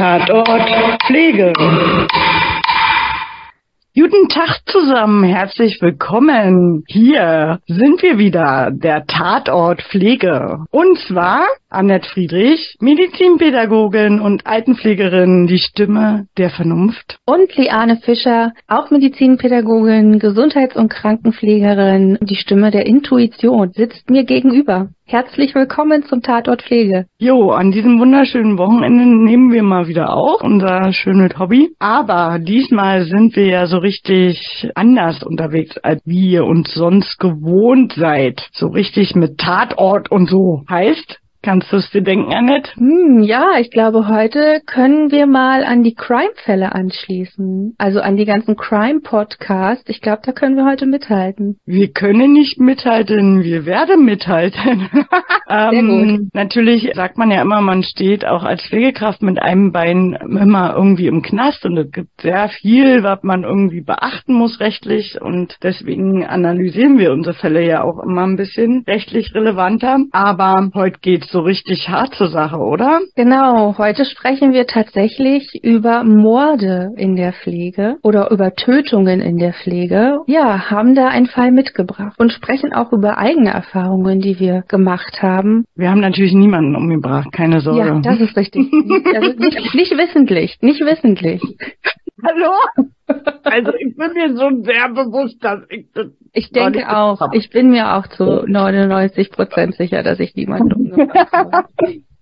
Tatort Pflege. Guten Tag zusammen, herzlich willkommen. Hier sind wir wieder, der Tatort Pflege. Und zwar Annette Friedrich, Medizinpädagogin und Altenpflegerin, die Stimme der Vernunft. Und Liane Fischer, auch Medizinpädagogin, Gesundheits- und Krankenpflegerin, die Stimme der Intuition, sitzt mir gegenüber. Herzlich willkommen zum Tatort Pflege. Jo, an diesem wunderschönen Wochenende nehmen wir mal wieder auf, unser schönes Hobby. Aber diesmal sind wir ja so richtig anders unterwegs, als wie ihr uns sonst gewohnt seid. So richtig mit Tatort und so. Heißt, Kannst du es dir denken, Annette? Hm, ja, ich glaube, heute können wir mal an die Crime-Fälle anschließen. Also an die ganzen Crime-Podcasts. Ich glaube, da können wir heute mithalten. Wir können nicht mithalten, wir werden mithalten. ähm, natürlich sagt man ja immer, man steht auch als Pflegekraft mit einem Bein immer irgendwie im Knast und es gibt sehr viel, was man irgendwie beachten muss rechtlich und deswegen analysieren wir unsere Fälle ja auch immer ein bisschen rechtlich relevanter. Aber heute geht's so richtig hart zur Sache, oder? Genau, heute sprechen wir tatsächlich über Morde in der Pflege oder über Tötungen in der Pflege. Ja, haben da einen Fall mitgebracht und sprechen auch über eigene Erfahrungen, die wir gemacht haben. Wir haben natürlich niemanden umgebracht, keine Sorge. Ja, das ist richtig. also nicht, nicht wissentlich, nicht wissentlich. Hallo? Also ich bin mir so sehr bewusst, dass ich das. Ich denke auch. Habe. Ich bin mir auch zu 99 Prozent sicher, dass ich niemanden umgebracht habe.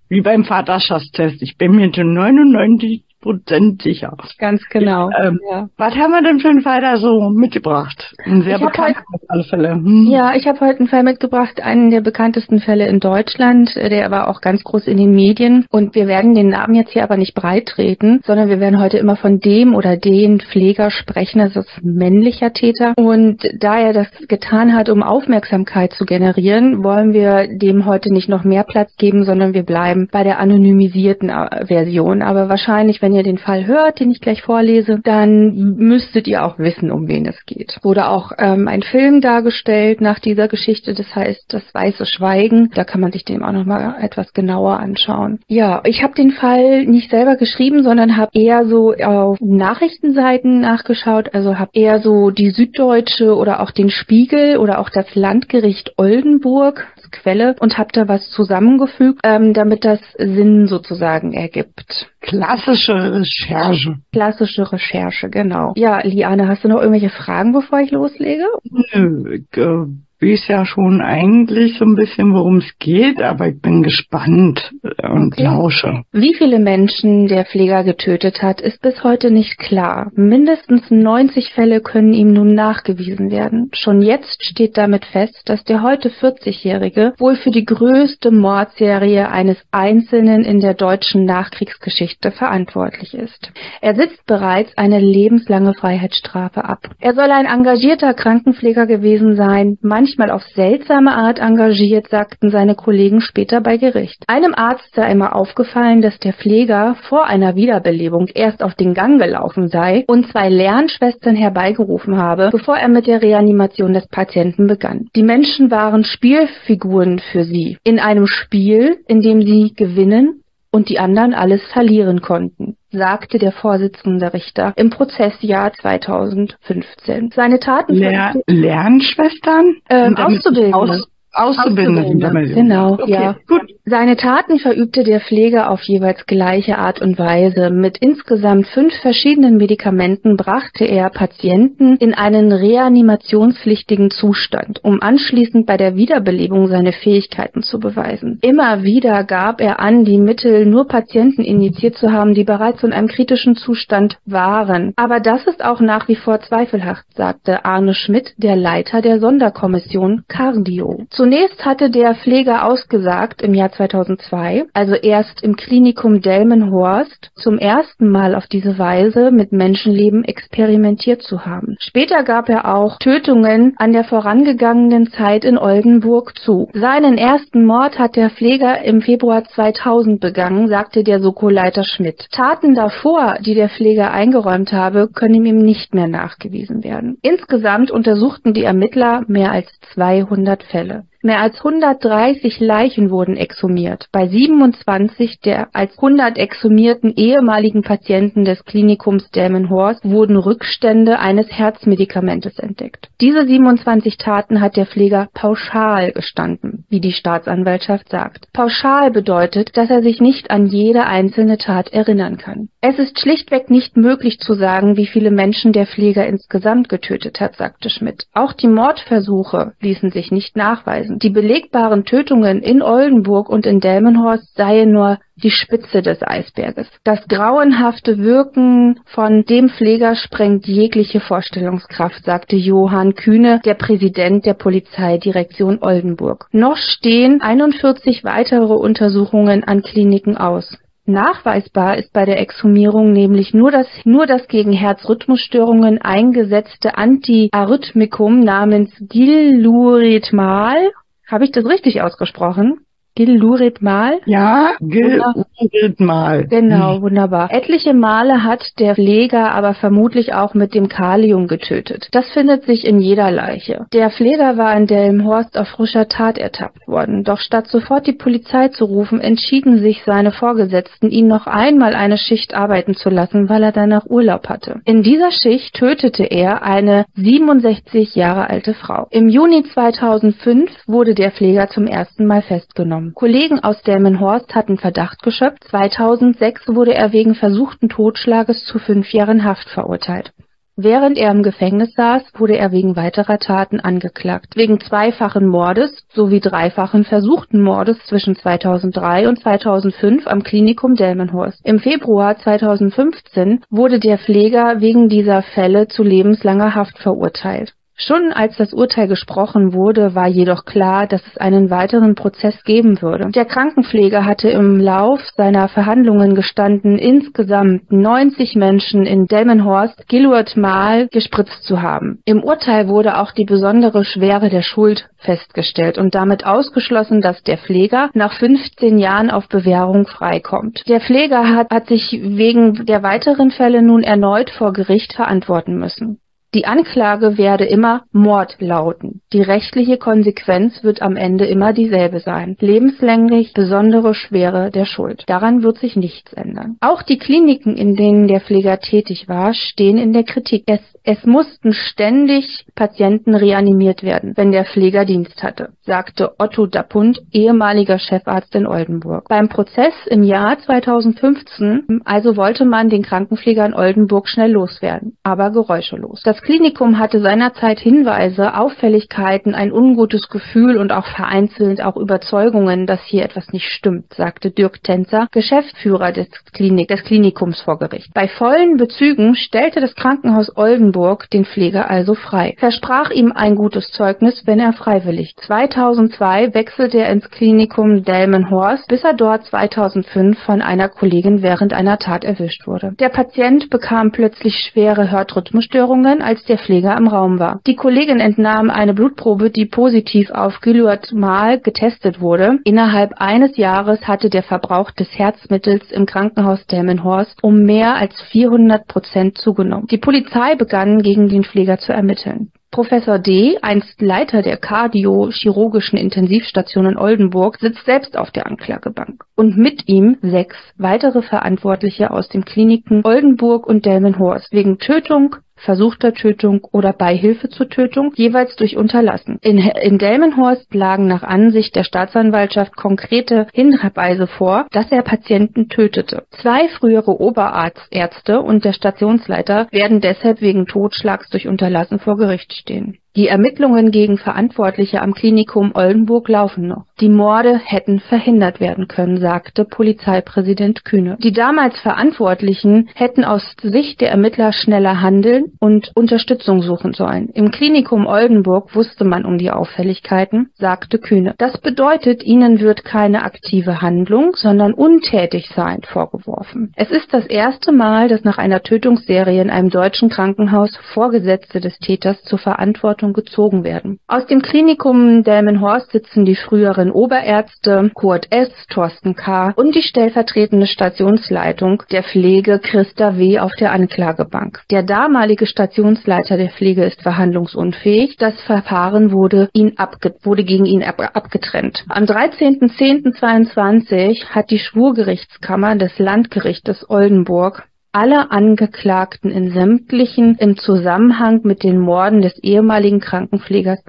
Wie beim Vaterschaftstest. Ich bin mir zu 99 Prozent sicher. Ganz genau. Ähm, ja. Was haben wir denn für einen Fall da so mitgebracht? Ein sehr bekannter auf alle Fälle. Hm. Ja, ich habe heute einen Fall mitgebracht, einen der bekanntesten Fälle in Deutschland. Der war auch ganz groß in den Medien. Und wir werden den Namen jetzt hier aber nicht breit treten, sondern wir werden heute immer von dem oder den Pfleger sprechen. Das ist männlicher Täter. Und da er das getan hat, um Aufmerksamkeit zu generieren, wollen wir dem heute nicht noch mehr Platz geben, sondern wir bleiben bei der anonymisierten äh, Version. Aber wahrscheinlich, wenn wenn ihr den Fall hört, den ich gleich vorlese, dann müsstet ihr auch wissen, um wen es geht. Wurde auch ähm, ein Film dargestellt nach dieser Geschichte, das heißt Das weiße Schweigen. Da kann man sich den auch nochmal etwas genauer anschauen. Ja, ich habe den Fall nicht selber geschrieben, sondern habe eher so auf Nachrichtenseiten nachgeschaut, also habe eher so die Süddeutsche oder auch den Spiegel oder auch das Landgericht Oldenburg Quelle und habe da was zusammengefügt, ähm, damit das Sinn sozusagen ergibt. Klassische Recherche. Klassische Recherche, genau. Ja, Liane, hast du noch irgendwelche Fragen, bevor ich loslege? Nö, ich, äh, weiß ja schon eigentlich so ein bisschen, worum es geht, aber ich bin gespannt und okay. lausche. Wie viele Menschen der Pfleger getötet hat, ist bis heute nicht klar. Mindestens 90 Fälle können ihm nun nachgewiesen werden. Schon jetzt steht damit fest, dass der heute 40-Jährige wohl für die größte Mordserie eines Einzelnen in der deutschen Nachkriegsgeschichte verantwortlich ist. Er sitzt bereits eine lebenslange Freiheitsstrafe ab. Er soll ein engagierter Krankenpfleger gewesen sein, manchmal auf seltsame Art engagiert, sagten seine Kollegen später bei Gericht. Einem Arzt sei immer aufgefallen, dass der Pfleger vor einer Wiederbelebung erst auf den Gang gelaufen sei und zwei Lernschwestern herbeigerufen habe, bevor er mit der Reanimation des Patienten begann. Die Menschen waren Spielfiguren für sie. In einem Spiel, in dem sie gewinnen und die anderen alles verlieren konnten sagte der Vorsitzende Richter im Prozessjahr 2015. Seine Taten Ler Lernschwestern? Ähm, Auszubildende. Auszubildende. Genau, okay, ja. Gut. Seine Taten verübte der Pfleger auf jeweils gleiche Art und Weise. Mit insgesamt fünf verschiedenen Medikamenten brachte er Patienten in einen reanimationspflichtigen Zustand, um anschließend bei der Wiederbelebung seine Fähigkeiten zu beweisen. Immer wieder gab er an, die Mittel nur Patienten injiziert zu haben, die bereits in einem kritischen Zustand waren. Aber das ist auch nach wie vor zweifelhaft, sagte Arne Schmidt, der Leiter der Sonderkommission Cardio. Zunächst hatte der Pfleger ausgesagt, im Jahr 2002, also erst im Klinikum Delmenhorst, zum ersten Mal auf diese Weise mit Menschenleben experimentiert zu haben. Später gab er auch Tötungen an der vorangegangenen Zeit in Oldenburg zu. Seinen ersten Mord hat der Pfleger im Februar 2000 begangen, sagte der Soko-Leiter Schmidt. Taten davor, die der Pfleger eingeräumt habe, können ihm nicht mehr nachgewiesen werden. Insgesamt untersuchten die Ermittler mehr als 200 Fälle. Mehr als 130 Leichen wurden exhumiert. Bei 27 der als 100 exhumierten ehemaligen Patienten des Klinikums Delmenhorst wurden Rückstände eines Herzmedikamentes entdeckt. Diese 27 Taten hat der Pfleger pauschal gestanden, wie die Staatsanwaltschaft sagt. Pauschal bedeutet, dass er sich nicht an jede einzelne Tat erinnern kann. Es ist schlichtweg nicht möglich zu sagen, wie viele Menschen der Pfleger insgesamt getötet hat, sagte Schmidt. Auch die Mordversuche ließen sich nicht nachweisen die belegbaren Tötungen in Oldenburg und in Delmenhorst seien nur die Spitze des Eisberges. Das grauenhafte Wirken von dem Pfleger sprengt jegliche Vorstellungskraft, sagte Johann Kühne, der Präsident der Polizeidirektion Oldenburg. Noch stehen 41 weitere Untersuchungen an Kliniken aus. Nachweisbar ist bei der Exhumierung nämlich nur das, nur das gegen Herzrhythmusstörungen eingesetzte Antiarrhythmikum namens Gilluritmal habe ich das richtig ausgesprochen? Gillurit Mal? Ja, Gillurit Mal. Genau, hm. wunderbar. Etliche Male hat der Pfleger aber vermutlich auch mit dem Kalium getötet. Das findet sich in jeder Leiche. Der Pfleger war in Delmhorst auf frischer Tat ertappt worden. Doch statt sofort die Polizei zu rufen, entschieden sich seine Vorgesetzten, ihn noch einmal eine Schicht arbeiten zu lassen, weil er danach Urlaub hatte. In dieser Schicht tötete er eine 67 Jahre alte Frau. Im Juni 2005 wurde der Pfleger zum ersten Mal festgenommen. Kollegen aus Delmenhorst hatten Verdacht geschöpft. 2006 wurde er wegen versuchten Totschlages zu fünf Jahren Haft verurteilt. Während er im Gefängnis saß, wurde er wegen weiterer Taten angeklagt. Wegen zweifachen Mordes sowie dreifachen versuchten Mordes zwischen 2003 und 2005 am Klinikum Delmenhorst. Im Februar 2015 wurde der Pfleger wegen dieser Fälle zu lebenslanger Haft verurteilt. Schon als das Urteil gesprochen wurde, war jedoch klar, dass es einen weiteren Prozess geben würde. Der Krankenpfleger hatte im Lauf seiner Verhandlungen gestanden, insgesamt 90 Menschen in Delmenhorst Gilbert Mal gespritzt zu haben. Im Urteil wurde auch die besondere Schwere der Schuld festgestellt und damit ausgeschlossen, dass der Pfleger nach 15 Jahren auf Bewährung freikommt. Der Pfleger hat, hat sich wegen der weiteren Fälle nun erneut vor Gericht verantworten müssen. Die Anklage werde immer Mord lauten. Die rechtliche Konsequenz wird am Ende immer dieselbe sein. Lebenslänglich besondere Schwere der Schuld. Daran wird sich nichts ändern. Auch die Kliniken, in denen der Pfleger tätig war, stehen in der Kritik. Es, es mussten ständig Patienten reanimiert werden, wenn der Pfleger Dienst hatte, sagte Otto Dappund, ehemaliger Chefarzt in Oldenburg. Beim Prozess im Jahr 2015 also wollte man den Krankenpfleger in Oldenburg schnell loswerden, aber geräuschelos. Das das Klinikum hatte seinerzeit Hinweise, Auffälligkeiten, ein ungutes Gefühl und auch vereinzelt auch Überzeugungen, dass hier etwas nicht stimmt, sagte Dirk Tänzer, Geschäftsführer des, Klinik, des Klinikums vor Gericht. Bei vollen Bezügen stellte das Krankenhaus Oldenburg den Pfleger also frei, versprach ihm ein gutes Zeugnis, wenn er freiwillig. 2002 wechselte er ins Klinikum Delmenhorst, bis er dort 2005 von einer Kollegin während einer Tat erwischt wurde. Der Patient bekam plötzlich schwere Hörtrhythmusstörungen, als der Pfleger im Raum war. Die Kollegin entnahm eine Blutprobe, die positiv auf Gluatmal getestet wurde. Innerhalb eines Jahres hatte der Verbrauch des Herzmittels im Krankenhaus Delmenhorst um mehr als 400 Prozent zugenommen. Die Polizei begann gegen den Pfleger zu ermitteln. Professor D., einst Leiter der kardiochirurgischen Intensivstation in Oldenburg, sitzt selbst auf der Anklagebank und mit ihm sechs weitere Verantwortliche aus den Kliniken Oldenburg und Delmenhorst wegen Tötung, versuchter Tötung oder Beihilfe zur Tötung, jeweils durch Unterlassen. In, in Delmenhorst lagen nach Ansicht der Staatsanwaltschaft konkrete Hinweise vor, dass er Patienten tötete. Zwei frühere Oberarztärzte und der Stationsleiter werden deshalb wegen Totschlags durch Unterlassen vor Gericht stehen. Die Ermittlungen gegen Verantwortliche am Klinikum Oldenburg laufen noch. Die Morde hätten verhindert werden können, sagte Polizeipräsident Kühne. Die damals Verantwortlichen hätten aus Sicht der Ermittler schneller handeln und Unterstützung suchen sollen. Im Klinikum Oldenburg wusste man um die Auffälligkeiten, sagte Kühne. Das bedeutet, ihnen wird keine aktive Handlung, sondern Untätigsein vorgeworfen. Es ist das erste Mal, dass nach einer Tötungsserie in einem deutschen Krankenhaus Vorgesetzte des Täters zur Verantwortung Verantwortung gezogen werden. Aus dem Klinikum Delmenhorst sitzen die früheren Oberärzte Kurt S., Thorsten K. und die stellvertretende Stationsleitung der Pflege Christa W. auf der Anklagebank. Der damalige Stationsleiter der Pflege ist verhandlungsunfähig. Das Verfahren wurde, ihn wurde gegen ihn ab abgetrennt. Am 13.10.22 hat die Schwurgerichtskammer des Landgerichtes Oldenburg alle Angeklagten in sämtlichen im Zusammenhang mit den Morden des ehemaligen Krankenpflegers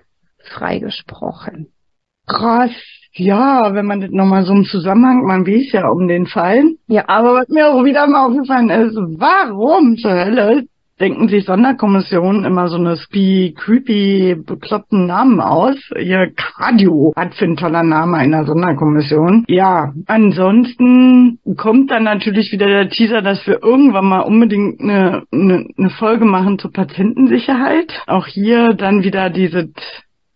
freigesprochen. Krass. Ja, wenn man das nochmal so im Zusammenhang, man weiß ja um den Fall. Ja. Aber was mir auch wieder mal aufgefallen ist, warum zur Hölle denken sich Sonderkommissionen immer so eine spee, creepy, bekloppten Namen aus. Ihr Cardio hat für ein toller Name einer Sonderkommission. Ja, ansonsten kommt dann natürlich wieder der Teaser, dass wir irgendwann mal unbedingt eine, eine, eine Folge machen zur Patientensicherheit. Auch hier dann wieder diese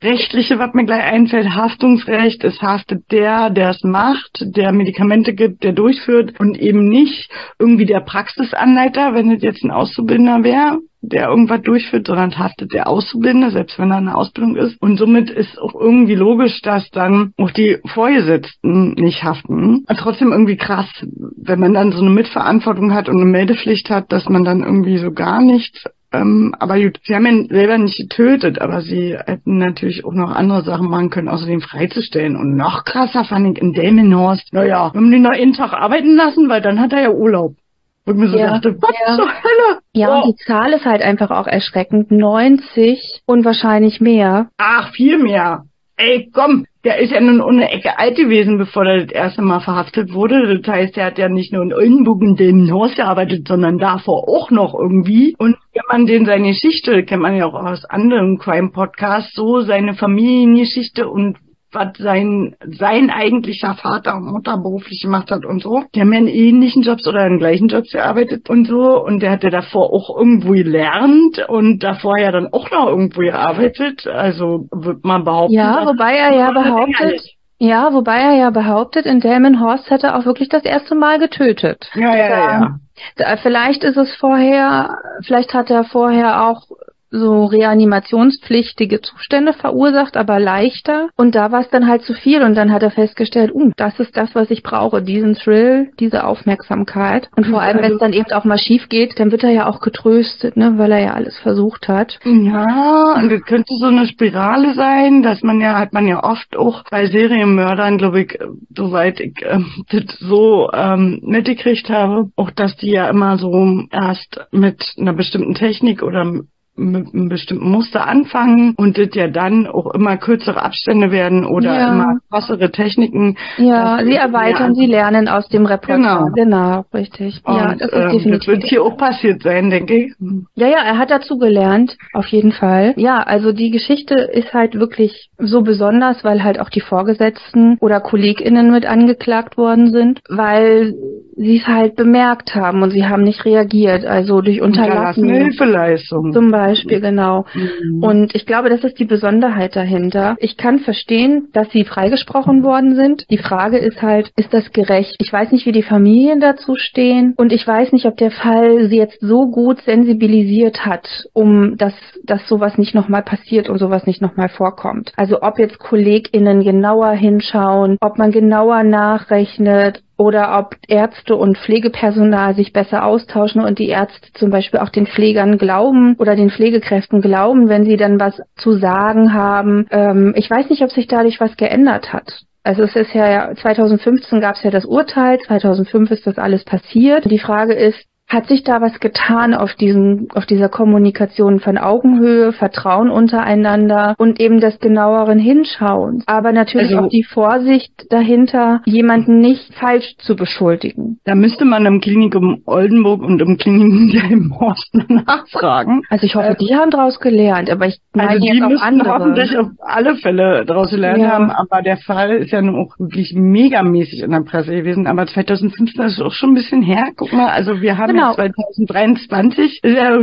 rechtliche, was mir gleich einfällt, Haftungsrecht, es haftet der, der es macht, der Medikamente gibt, der durchführt und eben nicht irgendwie der Praxisanleiter, wenn es jetzt ein Auszubildender wäre, der irgendwas durchführt, sondern haftet der Auszubildende, selbst wenn er eine Ausbildung ist. Und somit ist auch irgendwie logisch, dass dann auch die Vorgesetzten nicht haften. Aber trotzdem irgendwie krass, wenn man dann so eine Mitverantwortung hat und eine Meldepflicht hat, dass man dann irgendwie so gar nichts ähm, aber gut, sie haben ihn selber nicht getötet, aber sie hätten natürlich auch noch andere Sachen machen können, außer den freizustellen. Und noch krasser fand ich in Delmenhorst, naja, wir haben den noch einen Tag arbeiten lassen, weil dann hat er ja Urlaub. Und mir so ja, dachte, was ja. zur Hölle? Ja, oh. und die Zahl ist halt einfach auch erschreckend. 90 und wahrscheinlich mehr. Ach, viel mehr. Ey, komm, der ist ja nun ohne Ecke alt gewesen, bevor er das erste Mal verhaftet wurde. Das heißt, er hat ja nicht nur in Oldenburg in dem Haus gearbeitet, sondern davor auch noch irgendwie. Und wenn man den seine Geschichte, kennt man ja auch aus anderen Crime-Podcasts, so seine Familiengeschichte und was sein, sein eigentlicher Vater und Mutter beruflich gemacht hat und so. Die haben ja in ähnlichen Jobs oder in gleichen Jobs gearbeitet und so. Und der hat ja davor auch irgendwo gelernt und davor ja dann auch noch irgendwo gearbeitet. Also wird man behaupten. Ja, wobei er ja behauptet, ja, wobei er ja behauptet, in Delmenhorst hätte er auch wirklich das erste Mal getötet. Ja, ja, ja. ja. Vielleicht ist es vorher, vielleicht hat er vorher auch so reanimationspflichtige Zustände verursacht, aber leichter. Und da war es dann halt zu viel und dann hat er festgestellt, uh, das ist das, was ich brauche, diesen Thrill, diese Aufmerksamkeit. Und vor allem, wenn es dann eben auch mal schief geht, dann wird er ja auch getröstet, ne, weil er ja alles versucht hat. Ja, und das könnte so eine Spirale sein, dass man ja, hat man ja oft auch bei Serienmördern, glaube ich, soweit ich äh, das so ähm, mitgekriegt habe, auch dass die ja immer so erst mit einer bestimmten Technik oder mit einem bestimmten Muster anfangen und das ja dann auch immer kürzere Abstände werden oder ja. immer krassere Techniken. Ja, sie erweitern, sie lernen aus dem Repertoire. Genau, genau richtig. Und, ja, das ist ähm, definitiv. Das wird hier auch passiert sein, denke ich. Ja, ja, er hat dazu gelernt, auf jeden Fall. Ja, also die Geschichte ist halt wirklich so besonders, weil halt auch die Vorgesetzten oder KollegInnen mit angeklagt worden sind, weil sie es halt bemerkt haben und sie haben nicht reagiert, also durch Unterlassen. Hilfeleistung. Zum Beispiel, genau. Mhm. Und ich glaube, das ist die Besonderheit dahinter. Ich kann verstehen, dass sie freigesprochen worden sind. Die Frage ist halt, ist das gerecht? Ich weiß nicht, wie die Familien dazu stehen und ich weiß nicht, ob der Fall sie jetzt so gut sensibilisiert hat, um dass, dass sowas nicht nochmal passiert und sowas nicht nochmal vorkommt. Also ob jetzt KollegInnen genauer hinschauen, ob man genauer nachrechnet, oder ob Ärzte und Pflegepersonal sich besser austauschen und die Ärzte zum Beispiel auch den Pflegern glauben oder den Pflegekräften glauben, wenn sie dann was zu sagen haben. Ähm, ich weiß nicht, ob sich dadurch was geändert hat. Also es ist ja 2015 gab es ja das Urteil, 2005 ist das alles passiert. Die Frage ist, hat sich da was getan auf diesen, auf dieser Kommunikation von Augenhöhe, Vertrauen untereinander und eben des genaueren Hinschauens. Aber natürlich also, auch die Vorsicht dahinter, jemanden nicht falsch zu beschuldigen. Da müsste man im Klinikum Oldenburg und im Klinikum im Horst nachfragen. Also ich hoffe, äh, die haben daraus gelernt, aber ich meine also die jetzt auch andere. hoffentlich auf alle Fälle daraus gelernt ja. haben, aber der Fall ist ja nun auch wirklich megamäßig in der Presse gewesen. Aber 2015 ist auch schon ein bisschen her. Guck mal, also wir haben genau genau. 2023. Ja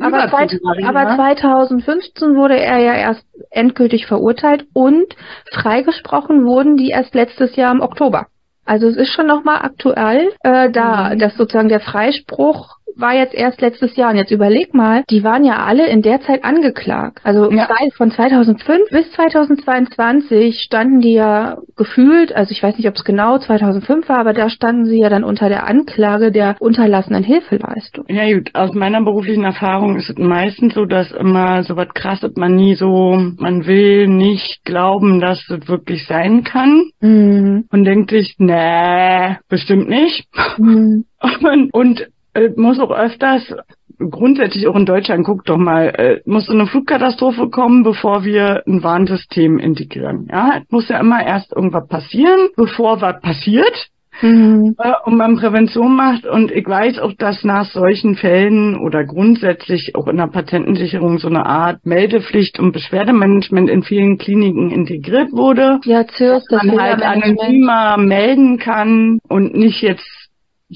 aber, zwei, aber 2015 wurde er ja erst endgültig verurteilt und freigesprochen wurden die erst letztes Jahr im Oktober. Also es ist schon nochmal aktuell, äh, da, mhm. dass sozusagen der Freispruch war jetzt erst letztes Jahr. Und jetzt überleg mal, die waren ja alle in der Zeit angeklagt. Also ja. von 2005 bis 2022 standen die ja gefühlt, also ich weiß nicht, ob es genau 2005 war, aber da standen sie ja dann unter der Anklage der unterlassenen Hilfeleistung. Ja gut, aus meiner beruflichen Erfahrung ist es meistens so, dass immer so was krasses man nie so, man will nicht glauben, dass es wirklich sein kann mhm. und denkt sich, nee, bestimmt nicht. Mhm. und, und äh, muss auch öfters grundsätzlich auch in Deutschland, guck doch mal, äh, muss eine Flugkatastrophe kommen, bevor wir ein Warnsystem integrieren. Ja, es muss ja immer erst irgendwas passieren, bevor was passiert. Mhm. Äh, und man Prävention macht. Und ich weiß auch, dass nach solchen Fällen oder grundsätzlich auch in der Patientensicherung so eine Art Meldepflicht und Beschwerdemanagement in vielen Kliniken integriert wurde. Ja, CIRS, dass man halt anonymer melden kann und nicht jetzt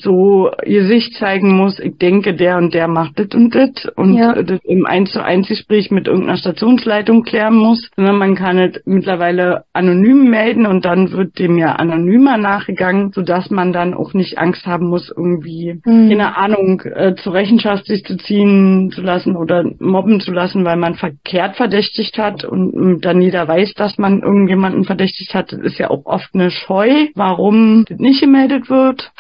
so ihr Sicht zeigen muss, ich denke, der und der macht das und das und ja. das im Eins zu eins Gespräch mit irgendeiner Stationsleitung klären muss, sondern man kann es mittlerweile anonym melden und dann wird dem ja anonymer nachgegangen, sodass man dann auch nicht Angst haben muss, irgendwie, mhm. keine Ahnung, äh, zur Rechenschaft sich zu ziehen zu lassen oder mobben zu lassen, weil man verkehrt verdächtigt hat und dann jeder weiß, dass man irgendjemanden verdächtigt hat. Das ist ja auch oft eine Scheu, warum das nicht gemeldet wird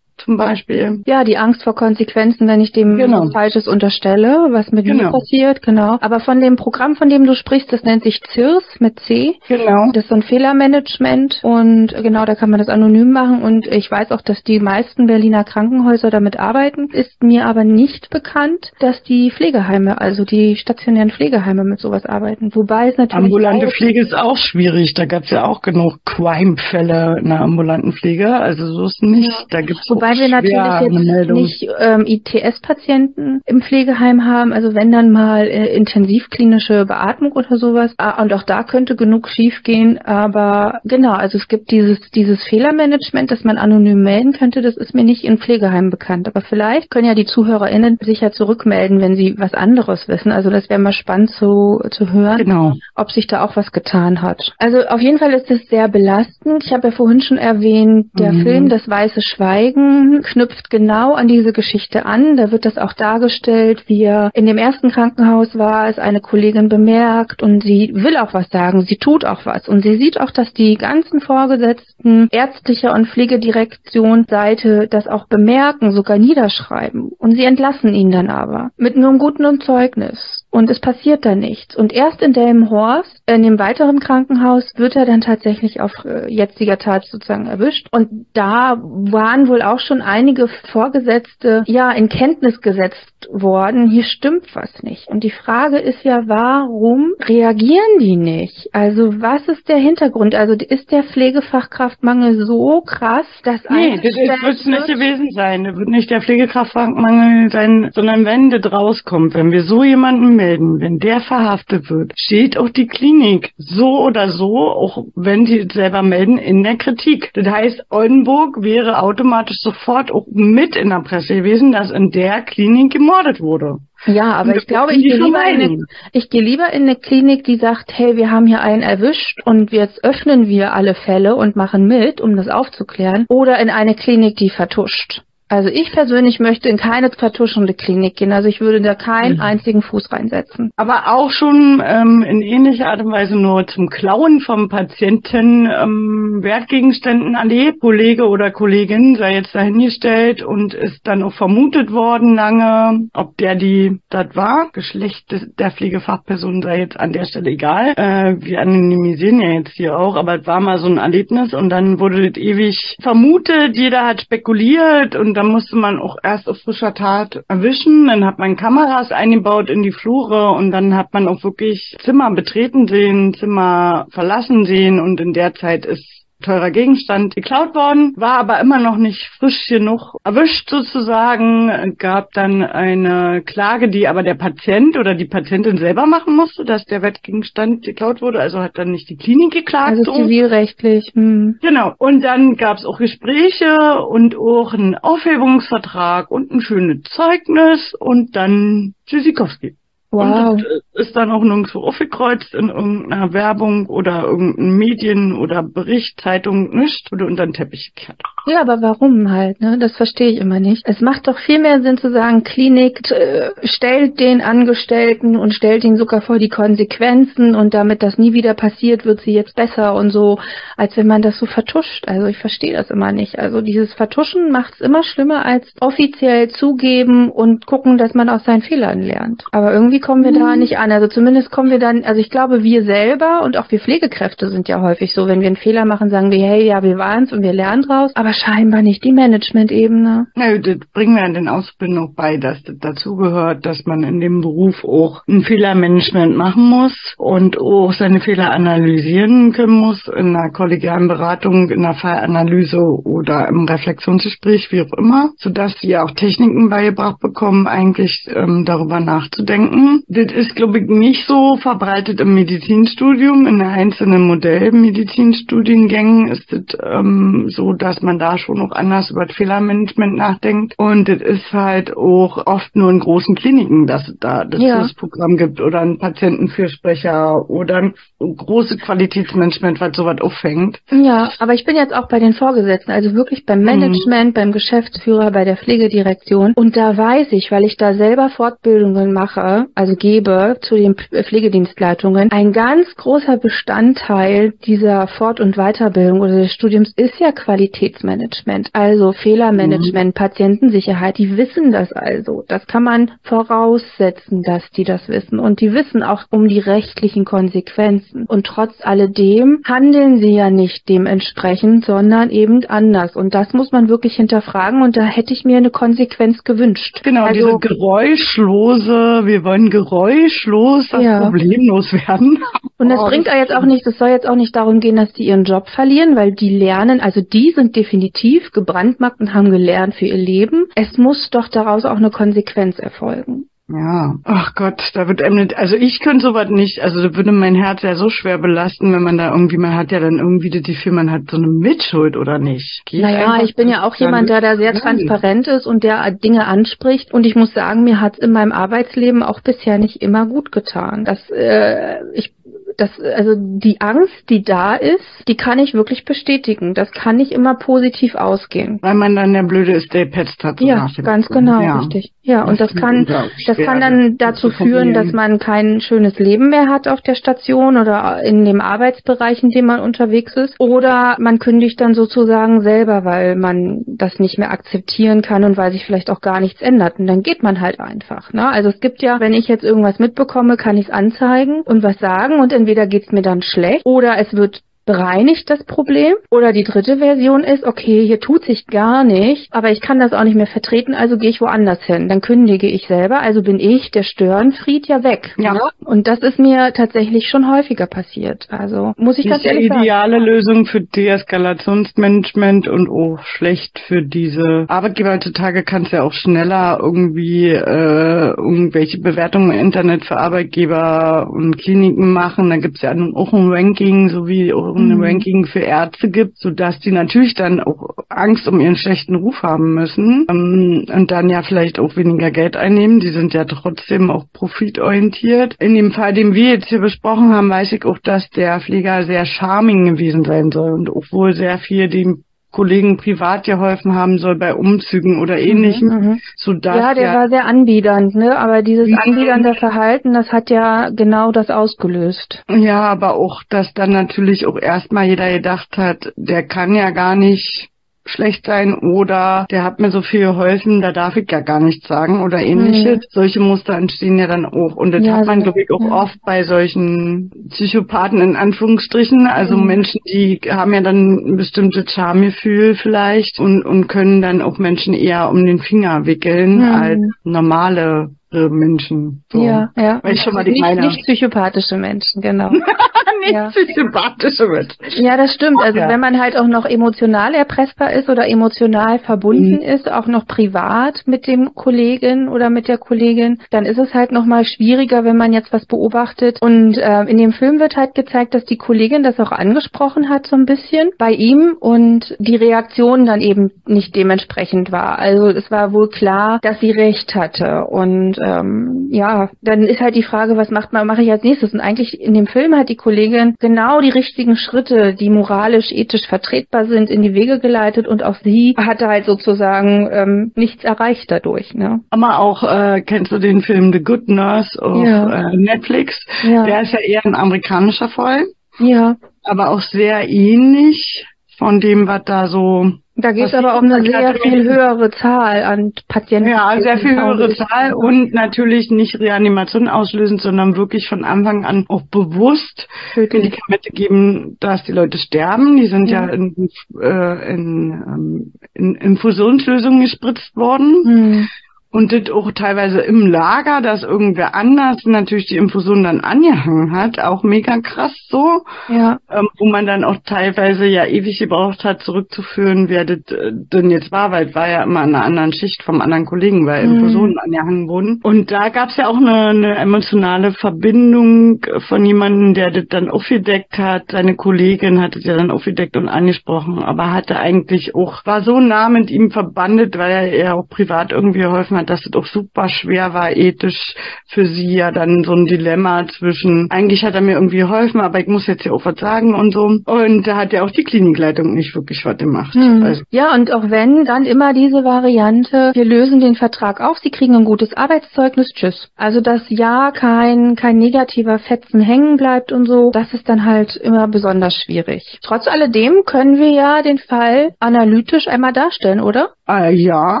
zum Beispiel. Ja, die Angst vor Konsequenzen, wenn ich dem genau. Falsches unterstelle, was mit genau. mir passiert, genau. Aber von dem Programm, von dem du sprichst, das nennt sich CIRS mit C. Genau. Das ist so ein Fehlermanagement und genau, da kann man das anonym machen und ich weiß auch, dass die meisten Berliner Krankenhäuser damit arbeiten. Ist mir aber nicht bekannt, dass die Pflegeheime, also die stationären Pflegeheime mit sowas arbeiten. Wobei es natürlich ambulante Pflege ist auch schwierig. Da gab es ja auch genug Crime-Fälle in der ambulanten Pflege. Also so ist nicht. Ja. Da gibt's Wobei weil wir natürlich jetzt nicht ähm, ITS-Patienten im Pflegeheim haben, also wenn dann mal äh, intensivklinische Beatmung oder sowas. Ah, und auch da könnte genug schiefgehen. Aber genau, also es gibt dieses, dieses Fehlermanagement, das man anonym melden könnte, das ist mir nicht in Pflegeheimen bekannt. Aber vielleicht können ja die ZuhörerInnen sich ja zurückmelden, wenn sie was anderes wissen. Also das wäre mal spannend zu, zu hören, genau. ob sich da auch was getan hat. Also auf jeden Fall ist es sehr belastend. Ich habe ja vorhin schon erwähnt, der mhm. Film Das Weiße Schweigen knüpft genau an diese Geschichte an. Da wird das auch dargestellt, wie er in dem ersten Krankenhaus war, es eine Kollegin bemerkt und sie will auch was sagen, sie tut auch was. Und sie sieht auch, dass die ganzen Vorgesetzten ärztlicher und Pflegedirektionsseite das auch bemerken, sogar niederschreiben. Und sie entlassen ihn dann aber mit nur einem guten Zeugnis. Und es passiert da nichts. Und erst in Delmenhorst, in dem weiteren Krankenhaus, wird er dann tatsächlich auf äh, jetziger Tat sozusagen erwischt. Und da waren wohl auch schon einige Vorgesetzte ja in Kenntnis gesetzt worden, hier stimmt was nicht. Und die Frage ist ja, warum reagieren die nicht? Also was ist der Hintergrund? Also ist der Pflegefachkraftmangel so krass, dass Nee, das wird es nicht gewesen sein. Das wird nicht der Pflegefachmangel sein, sondern wenn das rauskommt, wenn wir so jemanden melden, wenn der verhaftet wird, steht auch die Klinik so oder so, auch wenn sie es selber melden, in der Kritik. Das heißt, Oldenburg wäre automatisch sofort auch mit in der Presse gewesen, dass in der Klinik gemordet wurde. Ja, aber ich glaube, ich gehe, lieber in eine, ich gehe lieber in eine Klinik, die sagt, hey, wir haben hier einen erwischt und jetzt öffnen wir alle Fälle und machen mit, um das aufzuklären, oder in eine Klinik, die vertuscht. Also ich persönlich möchte in keine vertuschende Klinik gehen. Also ich würde da keinen mhm. einzigen Fuß reinsetzen. Aber auch schon ähm, in ähnlicher Art und Weise nur zum Klauen vom Patienten ähm, Wertgegenständen erlebt. Kollege oder Kollegin sei jetzt dahingestellt und ist dann auch vermutet worden lange, ob der die das war. Geschlecht der Pflegefachperson sei jetzt an der Stelle egal. Äh, wir anonymisieren ja jetzt hier auch, aber es war mal so ein Erlebnis und dann wurde das ewig vermutet. Jeder hat spekuliert und da musste man auch erst auf frischer Tat erwischen. Dann hat man Kameras eingebaut in die Flure und dann hat man auch wirklich Zimmer betreten sehen, Zimmer verlassen sehen und in der Zeit ist teurer Gegenstand geklaut worden, war aber immer noch nicht frisch genug erwischt sozusagen, gab dann eine Klage, die aber der Patient oder die Patientin selber machen musste, dass der Wettgegenstand geklaut wurde, also hat dann nicht die Klinik geklagt. Also zivilrechtlich. Hm. Genau. Und dann gab es auch Gespräche und auch einen Aufhebungsvertrag und ein schönes Zeugnis und dann Tschüssikowski. Wow. Und ist dann auch nirgendwo aufgekreuzt in irgendeiner Werbung oder irgendeinem Medien oder Bericht, Zeitung, nichts, wurde unter den Teppich gekehrt. Ja, aber warum halt, ne? Das verstehe ich immer nicht. Es macht doch viel mehr Sinn zu sagen, Klinik äh, stellt den Angestellten und stellt ihnen sogar vor die Konsequenzen und damit das nie wieder passiert, wird sie jetzt besser und so, als wenn man das so vertuscht. Also ich verstehe das immer nicht. Also dieses Vertuschen macht es immer schlimmer als offiziell zugeben und gucken, dass man aus seinen Fehlern lernt. Aber irgendwie kommen wir mhm. da nicht an. Also zumindest kommen wir dann, also ich glaube, wir selber und auch wir Pflegekräfte sind ja häufig so, wenn wir einen Fehler machen, sagen wir, hey, ja, wir waren's und wir lernen draus, aber scheinbar nicht die Management-Ebene. Na, das bringen wir an den Ausbildungen bei, dass das dazugehört, dass man in dem Beruf auch ein Fehlermanagement machen muss und auch seine Fehler analysieren können muss in einer kollegialen Beratung, in einer Fallanalyse oder im Reflexionsgespräch, wie auch immer, sodass sie auch Techniken beigebracht bekommen, eigentlich ähm, darüber nachzudenken. Das ist, glaube ich, nicht so verbreitet im Medizinstudium. In einzelnen Modellmedizinstudiengängen ist es ähm, so, dass man da schon noch anders über das Fehlermanagement nachdenkt. Und es ist halt auch oft nur in großen Kliniken, dass es da das ja. Programm gibt oder ein Patientenfürsprecher oder ein große Qualitätsmanagement, was sowas auffängt. Ja, aber ich bin jetzt auch bei den Vorgesetzten, also wirklich beim mhm. Management, mhm. beim Geschäftsführer, bei der Pflegedirektion. Und da weiß ich, weil ich da selber Fortbildungen mache, also gebe zu den Pflegedienstleitungen, ein ganz großer Bestandteil dieser Fort- und Weiterbildung oder des Studiums ist ja Qualitätsmanagement, also Fehlermanagement, mhm. Patientensicherheit. Die wissen das also. Das kann man voraussetzen, dass die das wissen. Und die wissen auch um die rechtlichen Konsequenzen. Und trotz alledem handeln sie ja nicht dementsprechend, sondern eben anders. Und das muss man wirklich hinterfragen. Und da hätte ich mir eine Konsequenz gewünscht. Genau, also, diese geräuschlose, wir wollen geräuschlos das ja. Problem loswerden. Und das oh, bringt das jetzt auch nicht, es soll jetzt auch nicht darum gehen, dass die ihren Job verlieren, weil die lernen, also die sind definitiv gebrandmarkt und haben gelernt für ihr Leben. Es muss doch daraus auch eine Konsequenz erfolgen. Ja, ach Gott, da wird einem nicht, also ich könnte sowas nicht, also da würde mein Herz ja so schwer belasten, wenn man da irgendwie, man hat ja dann irgendwie das Gefühl, man hat so eine Mitschuld oder nicht. Geht naja, ich bin ja auch jemand, der da sehr transparent ist und der Dinge anspricht und ich muss sagen, mir hat es in meinem Arbeitsleben auch bisher nicht immer gut getan. Das, äh, ich das, also die Angst, die da ist, die kann ich wirklich bestätigen. Das kann nicht immer positiv ausgehen. Weil man dann der Blöde ist, der petzt hat. So ja, ganz Film. genau, ja. richtig. Ja, das und das kann, das kann dann dazu führen, dass man kein schönes Leben mehr hat auf der Station oder in dem Arbeitsbereich, in dem man unterwegs ist. Oder man kündigt dann sozusagen selber, weil man das nicht mehr akzeptieren kann und weil sich vielleicht auch gar nichts ändert. Und dann geht man halt einfach. Ne? Also es gibt ja, wenn ich jetzt irgendwas mitbekomme, kann ich es anzeigen und was sagen und entweder geht's mir dann schlecht oder es wird bereinigt das Problem. Oder die dritte Version ist, okay, hier tut sich gar nicht, aber ich kann das auch nicht mehr vertreten, also gehe ich woanders hin. Dann kündige ich selber, also bin ich, der Störenfried, ja weg. Ja. Ne? Und das ist mir tatsächlich schon häufiger passiert. Also muss ich das sagen. Die ideale Lösung für Deeskalationsmanagement und auch schlecht für diese Arbeitgeber heutzutage kannst ja auch schneller irgendwie äh, irgendwelche Bewertungen im Internet für Arbeitgeber und Kliniken machen. Da gibt's ja auch ein Ranking, so wie auch ein mhm. Ranking für Ärzte gibt, sodass die natürlich dann auch Angst um ihren schlechten Ruf haben müssen ähm, und dann ja vielleicht auch weniger Geld einnehmen. Die sind ja trotzdem auch profitorientiert. In dem Fall, den wir jetzt hier besprochen haben, weiß ich auch, dass der Pfleger sehr charming gewesen sein soll und auch wohl sehr viel dem Kollegen privat geholfen haben soll bei Umzügen oder ähnlichem, mhm, mhm. so dass ja, der, der war sehr anbiedernd, ne? Aber dieses ja, anbiedernde Verhalten, das hat ja genau das ausgelöst. Ja, aber auch, dass dann natürlich auch erstmal jeder gedacht hat, der kann ja gar nicht schlecht sein oder der hat mir so viel geholfen, da darf ich ja gar nichts sagen oder ähnliches. Mhm. Solche Muster entstehen ja dann auch. Und das ja, hat man, glaube ich, auch ja. oft bei solchen Psychopathen in Anführungsstrichen. Also mhm. Menschen, die haben ja dann ein bestimmtes Charmegefühl vielleicht und, und können dann auch Menschen eher um den Finger wickeln mhm. als normale äh, Menschen. So. Ja, ja. Weil ich schon mal die nicht, meine. nicht psychopathische Menschen, genau. nicht ja. psychopathische Menschen. Ja, das stimmt. Also ja. wenn man halt auch noch emotional erpressbar ist oder emotional verbunden mhm. ist, auch noch privat mit dem Kollegen oder mit der Kollegin, dann ist es halt noch mal schwieriger, wenn man jetzt was beobachtet. Und äh, in dem Film wird halt gezeigt, dass die Kollegin das auch angesprochen hat so ein bisschen bei ihm und die Reaktion dann eben nicht dementsprechend war. Also es war wohl klar, dass sie recht hatte und ähm, ja, dann ist halt die Frage, was macht man, mache ich als nächstes? Und eigentlich in dem Film hat die Kollegin genau die richtigen Schritte, die moralisch, ethisch vertretbar sind, in die Wege geleitet und auch sie hatte halt sozusagen ähm, nichts erreicht dadurch. Ne? Aber auch, äh, kennst du den Film The Good Nurse auf ja. äh, Netflix? Ja. Der ist ja eher ein amerikanischer Fall. Ja. Aber auch sehr ähnlich von dem, was da so da geht es aber um eine sehr viel höhere Zahl an Patienten. Ja, sehr viel höhere Zahl und natürlich nicht Reanimation auslösend, sondern wirklich von Anfang an auch bewusst Medikamente geben, dass die Leute sterben. Die sind ja, ja in, äh, in, ähm, in Infusionslösungen gespritzt worden. Mhm und das auch teilweise im Lager, dass irgendwer anders natürlich die Infusion dann angehangen hat, auch mega krass so. Ja. Ähm, wo man dann auch teilweise ja ewig gebraucht hat, zurückzuführen, wer das äh, denn jetzt war, weil es war ja immer in einer anderen Schicht vom anderen Kollegen, weil mhm. Infusionen angehangen wurden. Und da gab's ja auch eine, eine emotionale Verbindung von jemandem, der das dann aufgedeckt hat. Seine Kollegin hat es ja dann aufgedeckt und angesprochen, aber hatte eigentlich auch, war so nah mit ihm verbandet, weil er ja auch privat irgendwie geholfen hat hat, dass es auch super schwer war, ethisch für sie ja dann so ein Dilemma zwischen, eigentlich hat er mir irgendwie geholfen, aber ich muss jetzt ja auch was sagen und so. Und da hat ja auch die Klinikleitung nicht wirklich was gemacht. Hm. Also. Ja, und auch wenn, dann immer diese Variante, wir lösen den Vertrag auf, sie kriegen ein gutes Arbeitszeugnis, tschüss. Also, dass ja kein, kein negativer Fetzen hängen bleibt und so, das ist dann halt immer besonders schwierig. Trotz alledem können wir ja den Fall analytisch einmal darstellen, oder? Äh, ja,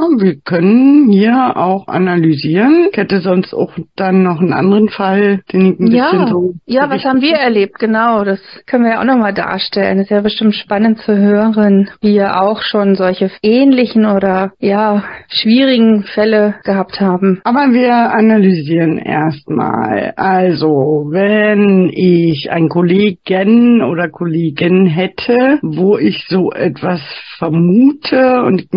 wir können hier auch analysieren. Ich hätte sonst auch dann noch einen anderen Fall, den ich ein ja. bisschen so. Ja, was haben wir erlebt? Genau, das können wir ja auch nochmal darstellen. Das ist ja bestimmt spannend zu hören, wie ihr auch schon solche ähnlichen oder ja, schwierigen Fälle gehabt haben. Aber wir analysieren erstmal. Also, wenn ich einen Kollegen oder Kollegin hätte, wo ich so etwas vermute und ich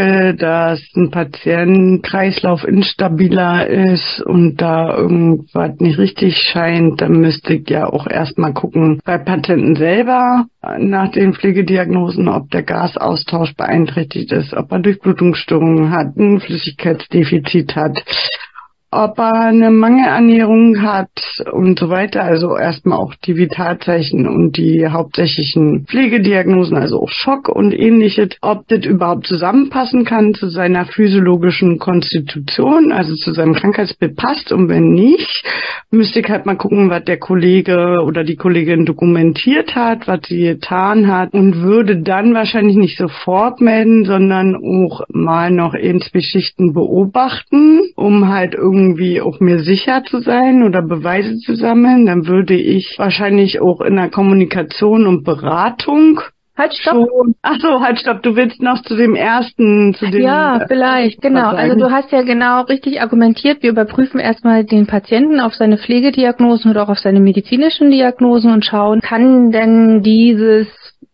merke, dass ein Patient Kreislauf instabiler ist und da irgendwas nicht richtig scheint, dann müsste ich ja auch erstmal gucken bei Patienten selber nach den Pflegediagnosen, ob der Gasaustausch beeinträchtigt ist, ob er Durchblutungsstörungen hat, ein Flüssigkeitsdefizit hat, ob er eine Mangelernährung hat und so weiter. Also erstmal auch die Vitalzeichen und die hauptsächlichen Pflegediagnosen, also auch Schock und ähnliches. Ob das überhaupt zusammenpassen kann zu seiner physiologischen Konstitution, also zu seinem Krankheitsbild passt. Und wenn nicht, müsste ich halt mal gucken, was der Kollege oder die Kollegin dokumentiert hat, was sie getan hat und würde dann wahrscheinlich nicht sofort melden, sondern auch mal noch in zwei Schichten beobachten, um halt irgendwie irgendwie auch mir sicher zu sein oder Beweise zu sammeln, dann würde ich wahrscheinlich auch in der Kommunikation und Beratung Halt, stopp. Schon. Ach so, halt, stopp. Du willst noch zu dem ersten, zu dem. Ja, vielleicht, genau. Also du hast ja genau richtig argumentiert. Wir überprüfen erstmal den Patienten auf seine Pflegediagnosen oder auch auf seine medizinischen Diagnosen und schauen, kann denn dieses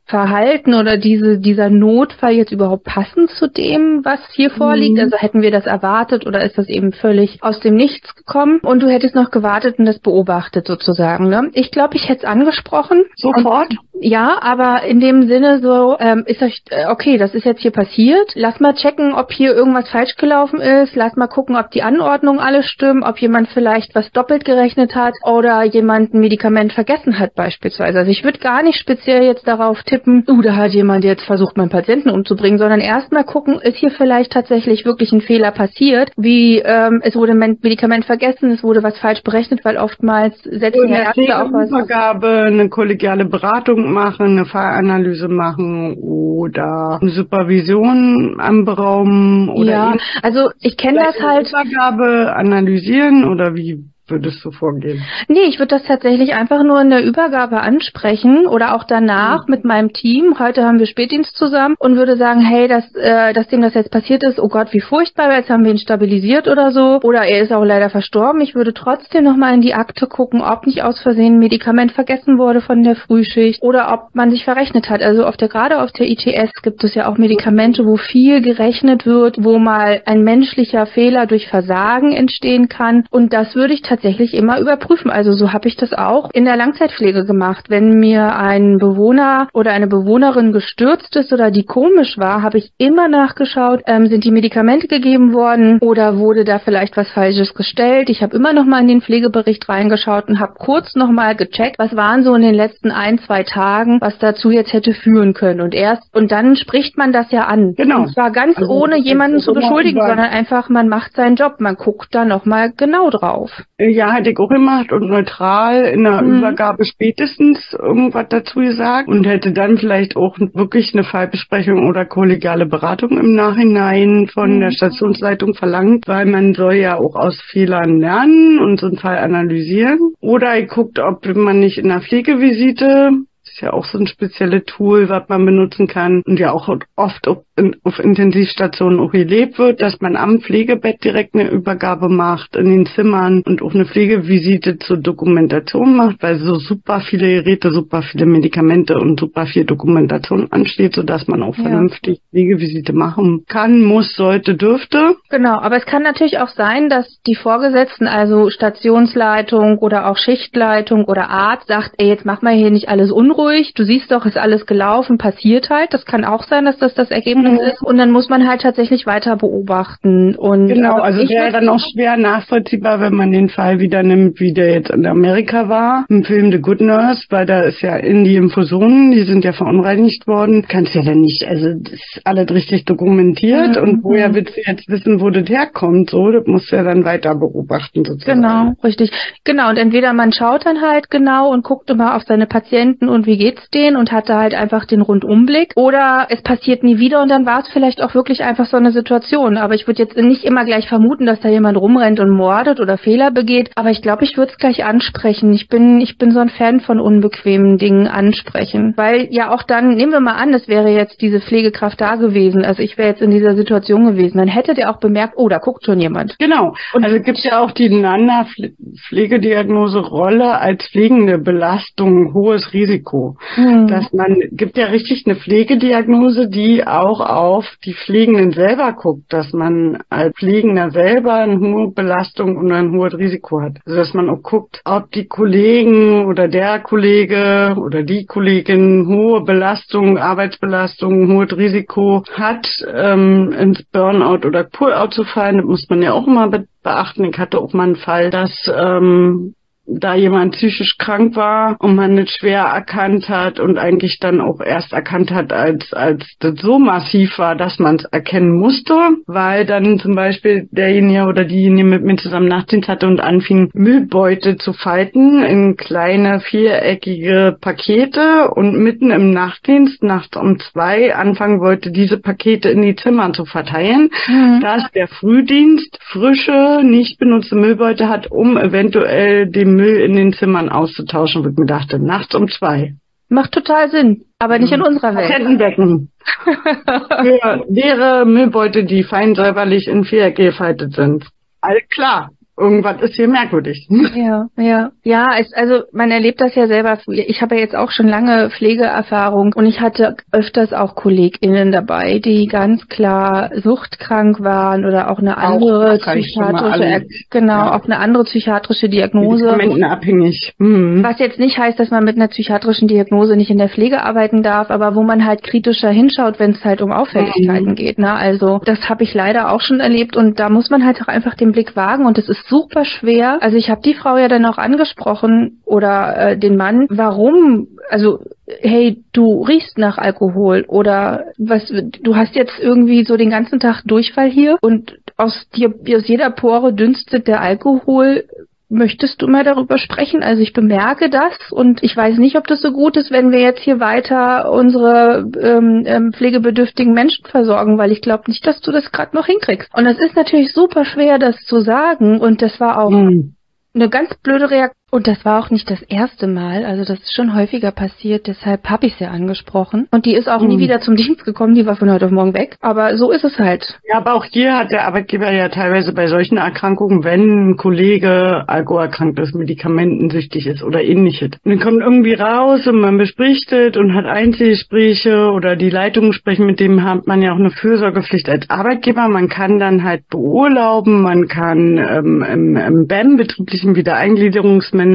Verhalten oder diese, dieser Notfall jetzt überhaupt passen zu dem, was hier vorliegt? Mhm. Also hätten wir das erwartet oder ist das eben völlig aus dem Nichts gekommen und du hättest noch gewartet und das beobachtet sozusagen? Ne? Ich glaube, ich hätte es angesprochen. Sofort? Und, ja, aber in dem Sinne so, ähm, ist euch, äh, okay, das ist jetzt hier passiert. Lass mal checken, ob hier irgendwas falsch gelaufen ist. Lass mal gucken, ob die Anordnungen alle stimmen, ob jemand vielleicht was doppelt gerechnet hat oder jemand ein Medikament vergessen hat beispielsweise. Also ich würde gar nicht speziell jetzt darauf tippen, tippen, uh, da hat jemand jetzt versucht, meinen Patienten umzubringen, sondern erstmal gucken, ist hier vielleicht tatsächlich wirklich ein Fehler passiert, wie ähm, es wurde ein Medikament vergessen, es wurde was falsch berechnet, weil oftmals setzen ja Ärzte auch was. Übergabe, eine kollegiale Beratung machen, eine Fallanalyse machen oder eine Supervision anberaumen oder ja, also ich kenne das halt. Übergabe analysieren oder wie würdest du vorgehen? Nee, ich würde das tatsächlich einfach nur in der Übergabe ansprechen oder auch danach mhm. mit meinem Team. Heute haben wir Spätdienst zusammen und würde sagen, hey, dass, äh, dass dem das jetzt passiert ist, oh Gott, wie furchtbar, jetzt haben wir ihn stabilisiert oder so. Oder er ist auch leider verstorben. Ich würde trotzdem nochmal in die Akte gucken, ob nicht aus Versehen ein Medikament vergessen wurde von der Frühschicht oder ob man sich verrechnet hat. Also auf der, gerade auf der ITS gibt es ja auch Medikamente, wo viel gerechnet wird, wo mal ein menschlicher Fehler durch Versagen entstehen kann. Und das würde ich tatsächlich tatsächlich immer überprüfen. Also so habe ich das auch in der Langzeitpflege gemacht. Wenn mir ein Bewohner oder eine Bewohnerin gestürzt ist oder die komisch war, habe ich immer nachgeschaut, ähm, sind die Medikamente gegeben worden oder wurde da vielleicht was Falsches gestellt. Ich habe immer noch mal in den Pflegebericht reingeschaut und habe kurz noch mal gecheckt, was waren so in den letzten ein, zwei Tagen, was dazu jetzt hätte führen können. Und erst und dann spricht man das ja an. Genau. Und zwar ganz also, ohne jemanden zu beschuldigen, sondern einfach man macht seinen Job. Man guckt da noch mal genau drauf. Ja, hätte ich auch gemacht und neutral in der mhm. Übergabe spätestens irgendwas dazu gesagt und hätte dann vielleicht auch wirklich eine Fallbesprechung oder kollegiale Beratung im Nachhinein von mhm. der Stationsleitung verlangt, weil man soll ja auch aus Fehlern lernen und so einen Fall analysieren. Oder ich guckt, ob man nicht in der Pflegevisite ist ja auch so ein spezielles Tool, was man benutzen kann und ja auch oft auf Intensivstationen auch gelebt wird, dass man am Pflegebett direkt eine Übergabe macht in den Zimmern und auch eine Pflegevisite zur Dokumentation macht, weil so super viele Geräte, super viele Medikamente und super viel Dokumentation ansteht, sodass man auch ja. vernünftig Pflegevisite machen kann, muss, sollte, dürfte. Genau, aber es kann natürlich auch sein, dass die Vorgesetzten, also Stationsleitung oder auch Schichtleitung oder Arzt sagt, ey, jetzt mach mal hier nicht alles unruhig, du siehst doch, ist alles gelaufen, passiert halt. Das kann auch sein, dass das das Ergebnis mhm. ist. Und dann muss man halt tatsächlich weiter beobachten. Und genau, also wäre dann auch schwer nachvollziehbar, wenn man den Fall wieder nimmt, wie der jetzt in Amerika war, im Film The Good Nurse, weil da ist ja in die Infusionen, die sind ja verunreinigt worden. Kannst ja dann nicht, also das ist alles richtig dokumentiert mhm. und woher willst du jetzt wissen, wo das herkommt? So, das musst du ja dann weiter beobachten sozusagen. Genau, richtig. Genau, und entweder man schaut dann halt genau und guckt immer auf seine Patienten und wie geht's denen und hat da halt einfach den Rundumblick oder es passiert nie wieder und dann war es vielleicht auch wirklich einfach so eine Situation. Aber ich würde jetzt nicht immer gleich vermuten, dass da jemand rumrennt und mordet oder Fehler begeht. Aber ich glaube, ich würde es gleich ansprechen. Ich bin, ich bin so ein Fan von unbequemen Dingen ansprechen. Weil ja auch dann, nehmen wir mal an, es wäre jetzt diese Pflegekraft da gewesen. Also ich wäre jetzt in dieser Situation gewesen. Dann hätte der auch bemerkt, oh, da guckt schon jemand. Genau. Und also gibt es ja auch die Nanda-Pflegediagnose-Rolle als pflegende Belastung, hohes Risiko. Mhm. Dass man, gibt ja richtig eine Pflegediagnose, die auch auf die Pflegenden selber guckt, dass man als Pflegender selber eine hohe Belastung und ein hohes Risiko hat. Also dass man auch guckt, ob die Kollegen oder der Kollege oder die Kollegin hohe Belastung, Arbeitsbelastung, hohes Risiko hat, ähm, ins Burnout oder Pullout zu fallen. Das muss man ja auch immer beachten. Ich hatte auch mal einen Fall, dass ähm, da jemand psychisch krank war und man nicht schwer erkannt hat und eigentlich dann auch erst erkannt hat, als, als das so massiv war, dass man es erkennen musste, weil dann zum Beispiel derjenige oder diejenige mit mir zusammen Nachtdienst hatte und anfing, Müllbeute zu falten in kleine viereckige Pakete und mitten im Nachtdienst, nachts um zwei, anfangen wollte, diese Pakete in die Zimmer zu verteilen, mhm. dass der Frühdienst frische, nicht benutzte Müllbeute hat, um eventuell dem Müll in den Zimmern auszutauschen, wo ich mir dachte, nachts um zwei. Macht total Sinn, aber nicht in mhm. unserer Welt. Patientenbecken. Für leere Müllbeutel, die fein säuberlich in Viereck gefaltet sind. All klar irgendwas ist hier merkwürdig. Ja, ja. Ja, es, also man erlebt das ja selber. Ich habe ja jetzt auch schon lange Pflegeerfahrung und ich hatte öfters auch KollegInnen dabei, die ganz klar suchtkrank waren oder auch eine andere auch, psychiatrische, genau, ja. auch eine andere psychiatrische Diagnose. Medikamentenabhängig. Mhm. Was jetzt nicht heißt, dass man mit einer psychiatrischen Diagnose nicht in der Pflege arbeiten darf, aber wo man halt kritischer hinschaut, wenn es halt um Auffälligkeiten mhm. geht. Ne? Also das habe ich leider auch schon erlebt und da muss man halt auch einfach den Blick wagen und das ist super schwer. Also ich habe die Frau ja dann auch angesprochen oder äh, den Mann, warum, also hey, du riechst nach Alkohol oder was, du hast jetzt irgendwie so den ganzen Tag Durchfall hier und aus dir, aus jeder Pore dünstet der Alkohol. Möchtest du mal darüber sprechen? Also ich bemerke das und ich weiß nicht, ob das so gut ist, wenn wir jetzt hier weiter unsere ähm, ähm, pflegebedürftigen Menschen versorgen, weil ich glaube nicht, dass du das gerade noch hinkriegst. Und das ist natürlich super schwer, das zu sagen und das war auch mhm. eine ganz blöde Reaktion Und das war auch nicht das erste Mal, also das ist schon häufiger passiert, deshalb habe ich sie angesprochen. Und die ist auch mhm. nie wieder zum Dienst gekommen, die war von heute auf morgen weg. Aber so ist es halt. Ja, aber auch hier hat der Arbeitgeber ja teilweise bei solchen Erkrankungen, wenn ein Kollege alkoholkrank ist, medikamentensüchtig ist oder ähnliches, dann kommt irgendwie raus und man bespricht es und hat Einzelgespräche oder die Leitungen sprechen, mit dem hat man ja auch eine Fürsorgepflicht als Arbeitgeber. Man kann dann halt beurlauben, man kann ähm, im, im BEM, betrieblichen Wiedereingliederungsmanagement,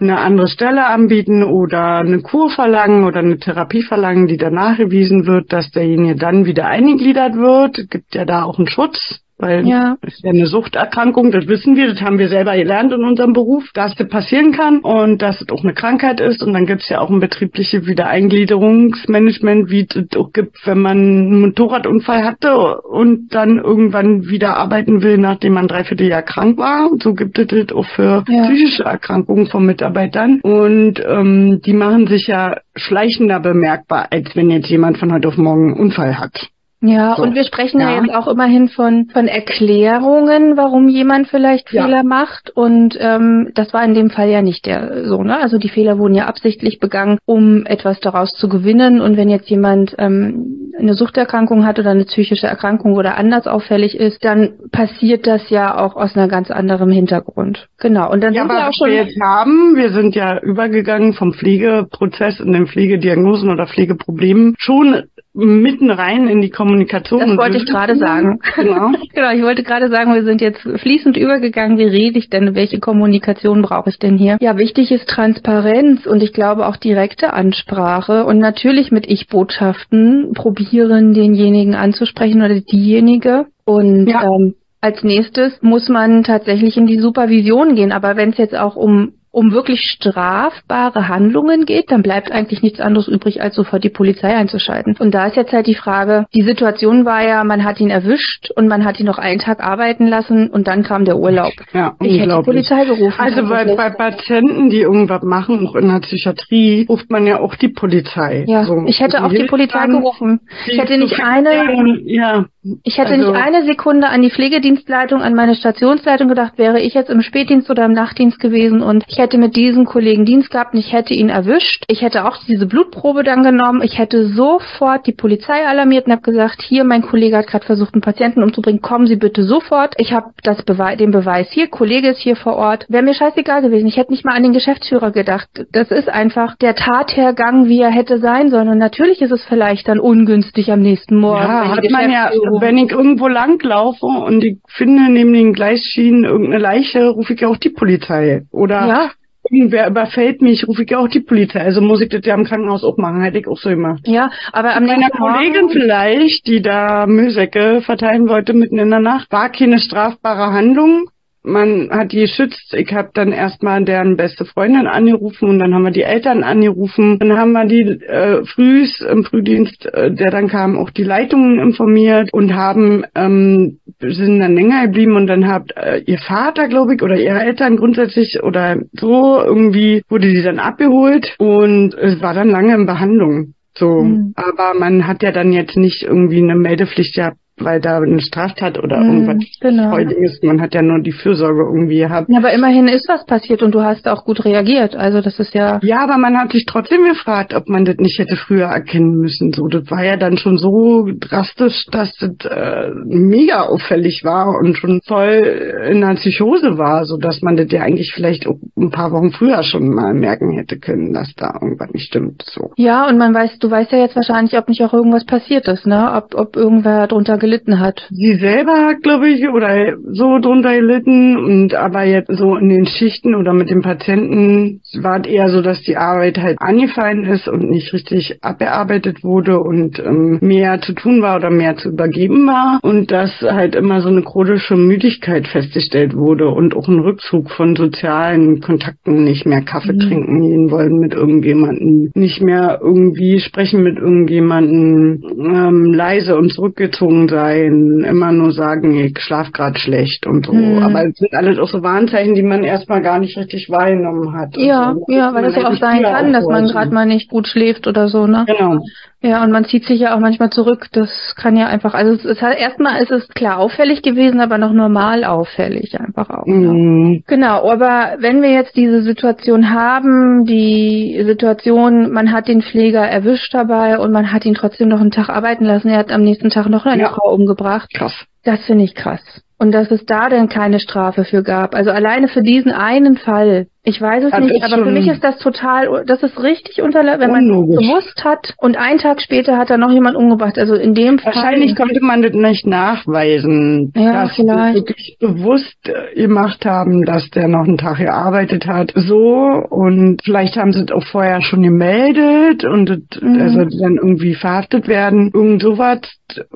eine andere Stelle anbieten oder eine Kur verlangen oder eine Therapie verlangen, die danach erwiesen wird, dass derjenige dann wieder eingegliedert wird. Gibt ja da auch einen Schutz weil ja. das ist ja eine Suchterkrankung, das wissen wir, das haben wir selber gelernt in unserem Beruf, dass das passieren kann und dass es auch eine Krankheit ist. Und dann gibt es ja auch ein betriebliches Wiedereingliederungsmanagement, wie es auch gibt, wenn man einen Motorradunfall hatte und dann irgendwann wieder arbeiten will, nachdem man dreiviertel Jahr krank war. Und so gibt es das auch für ja. psychische Erkrankungen von Mitarbeitern. Und ähm, die machen sich ja schleichender bemerkbar, als wenn jetzt jemand von heute auf morgen einen Unfall hat. Ja, so. und wir sprechen ja. ja. jetzt auch immerhin von, von Erklärungen, warum jemand vielleicht Fehler ja. macht. Und ähm, das war in dem Fall ja nicht der so, ne? Also die Fehler wurden ja absichtlich begangen, um etwas daraus zu gewinnen. Und wenn jetzt jemand ähm, eine Suchterkrankung hat oder eine psychische Erkrankung oder anders auffällig ist, dann passiert das ja auch aus einer ganz anderen Hintergrund. Genau. Und dann ja, sind wir auch schon. Wir jetzt haben, wir sind ja übergegangen vom Pflegeprozess in den Pflegediagnosen oder Pflegeproblemen schon mitten rein in die Kommunikation. Das wollte ich gerade sagen. Genau. genau, ich wollte gerade sagen, wir sind jetzt fließend übergegangen. Wie rede ich denn? Welche Kommunikation brauche ich denn hier? Ja, wichtig ist Transparenz und ich glaube auch direkte Ansprache und natürlich mit Ich-Botschaften probieren, denjenigen anzusprechen oder diejenige. Und ja. ähm, als nächstes muss man tatsächlich in die Supervision gehen. Aber wenn es jetzt auch um um wirklich strafbare Handlungen geht, dann bleibt eigentlich nichts anderes übrig, als sofort die Polizei einzuschalten. Und da ist jetzt halt die Frage, die Situation war ja, man hat ihn erwischt und man hat ihn noch einen Tag arbeiten lassen und dann kam der Urlaub. Ja, ich hätte die Polizei gerufen. Also bei, bei Patienten, die irgendwas machen, auch in der Psychiatrie, ruft man ja auch die Polizei. Ja, so. ich hätte auch die Polizei gerufen. Ich hätte nicht eine, ja, ich hätte also, nicht eine Sekunde an die Pflegedienstleitung, an meine Stationsleitung gedacht, wäre ich jetzt im Spätdienst oder im Nachtdienst gewesen und ich hätte mit diesem Kollegen Dienst gehabt und ich hätte ihn erwischt. Ich hätte auch diese Blutprobe dann genommen. Ich hätte sofort die Polizei alarmiert und habe gesagt, hier, mein Kollege hat gerade versucht, einen Patienten umzubringen. Kommen Sie bitte sofort. Ich habe das Bewe den Beweis hier. Kollege ist hier vor Ort. Wäre mir scheißegal gewesen. Ich hätte nicht mal an den Geschäftsführer gedacht. Das ist einfach der Tathergang, wie er hätte sein sollen. Und natürlich ist es vielleicht dann ungünstig am nächsten Morgen. Ja, hat man ja wenn ich irgendwo langlaufe und ich finde neben den Gleisschienen irgendeine Leiche, rufe ich ja auch die Polizei. Oder ja. irgendwer überfällt mich, rufe ich ja auch die Polizei. Also muss ich das ja im Krankenhaus auch machen, hätte ich auch so gemacht. Ja, aber am meiner Kollegin vielleicht, die da Müllsäcke verteilen wollte mitten in der Nacht, war keine strafbare Handlung man hat die geschützt. Ich habe dann erstmal deren beste Freundin angerufen und dann haben wir die Eltern angerufen. Dann haben wir die äh, frühs im Frühdienst, äh, der dann kam, auch die Leitungen informiert und haben ähm, sind dann länger geblieben und dann hat äh, ihr Vater, glaube ich, oder ihre Eltern grundsätzlich oder so irgendwie wurde sie dann abgeholt und es war dann lange in Behandlung. So, mhm. aber man hat ja dann jetzt nicht irgendwie eine Meldepflicht gehabt weil da eine Straftat oder mhm, irgendwas genau. ist. Man hat ja nur die Fürsorge irgendwie gehabt. Ja, aber immerhin ist was passiert und du hast auch gut reagiert. Also das ist ja. Ja, aber man hat sich trotzdem gefragt, ob man das nicht hätte früher erkennen müssen. So, das war ja dann schon so drastisch, dass das äh, mega auffällig war und schon voll in einer Psychose war, so dass man das ja eigentlich vielleicht auch ein paar Wochen früher schon mal merken hätte können, dass da irgendwas nicht stimmt. So. Ja, und man weiß, du weißt ja jetzt wahrscheinlich, ob nicht auch irgendwas passiert ist, ne? Ob, ob irgendwer drunter gelitten hat. Sie selber hat, glaube ich, oder so drunter gelitten und aber jetzt so in den Schichten oder mit dem Patienten war es eher so, dass die Arbeit halt angefallen ist und nicht richtig abgearbeitet wurde und ähm, mehr zu tun war oder mehr zu übergeben war und dass halt immer so eine chronische Müdigkeit festgestellt wurde und auch ein Rückzug von sozialen Kontakten, nicht mehr Kaffee mhm. trinken gehen wollen mit irgendjemanden, nicht mehr irgendwie sprechen mit irgendjemanden, ähm, leise und zurückgezogen sein sein, immer nur sagen, ich schlaf gerade schlecht und so. Mhm. Aber es sind alles auch so Warnzeichen, die man erstmal gar nicht richtig wahrgenommen hat. Ja, so. ja, weil das ja auch sein kann, dass man gerade mal nicht gut schläft oder so, ne? Genau. Ja, und man zieht sich ja auch manchmal zurück. Das kann ja einfach, also es ist halt, erstmal ist es klar auffällig gewesen, aber noch normal auffällig einfach auch. Mhm. Ja. Genau, aber wenn wir jetzt diese Situation haben, die Situation, man hat den Pfleger erwischt dabei und man hat ihn trotzdem noch einen Tag arbeiten lassen, er hat am nächsten Tag noch eine ja. Frau umgebracht. Krass. Das finde ich krass. Und dass es da denn keine Strafe für gab. Also alleine für diesen einen Fall ich weiß es das nicht, aber für mich ist das total, das ist richtig unterlaufen, wenn man gewusst hat und einen Tag später hat da noch jemand umgebracht. Also in dem Fall. Wahrscheinlich konnte man das nicht nachweisen, ja, dass vielleicht. sie wirklich bewusst äh, gemacht haben, dass der noch einen Tag gearbeitet hat. So und vielleicht haben sie es auch vorher schon gemeldet und das, mhm. also dann irgendwie verhaftet werden. Irgend sowas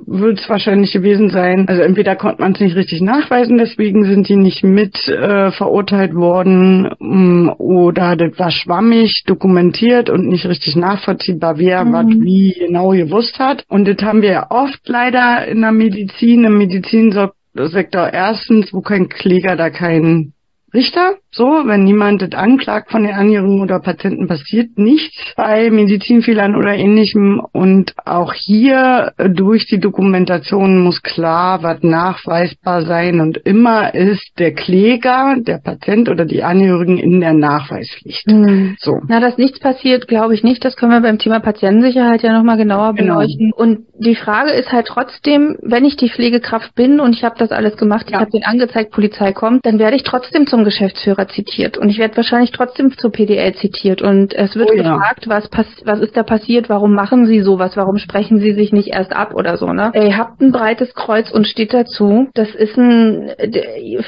wird es wahrscheinlich gewesen sein. Also entweder konnte man es nicht richtig nachweisen, deswegen sind die nicht mit äh, verurteilt worden oder das war schwammig dokumentiert und nicht richtig nachvollziehbar, wer mhm. was wie genau gewusst hat. Und das haben wir ja oft leider in der Medizin, im Medizinsektor erstens, wo kein Kläger da kein Richter, so, wenn niemand das anklagt von den Angehörigen oder Patienten, passiert nichts bei Medizinfehlern oder ähnlichem. Und auch hier äh, durch die Dokumentation muss klar was nachweisbar sein. Und immer ist der Kläger, der Patient oder die Angehörigen in der Nachweispflicht. Mhm. So. Na, dass nichts passiert, glaube ich nicht. Das können wir beim Thema Patientensicherheit ja nochmal genauer genau. beleuchten. Und die Frage ist halt trotzdem, wenn ich die Pflegekraft bin und ich habe das alles gemacht, ja. ich habe den angezeigt, Polizei kommt, dann werde ich trotzdem zum Geschäftsführer zitiert und ich werde wahrscheinlich trotzdem zur PDL zitiert und es wird oh, gefragt, ja. was was ist da passiert, warum machen Sie sowas, warum sprechen Sie sich nicht erst ab oder so, ne? Ihr habt ein breites Kreuz und steht dazu, das ist ein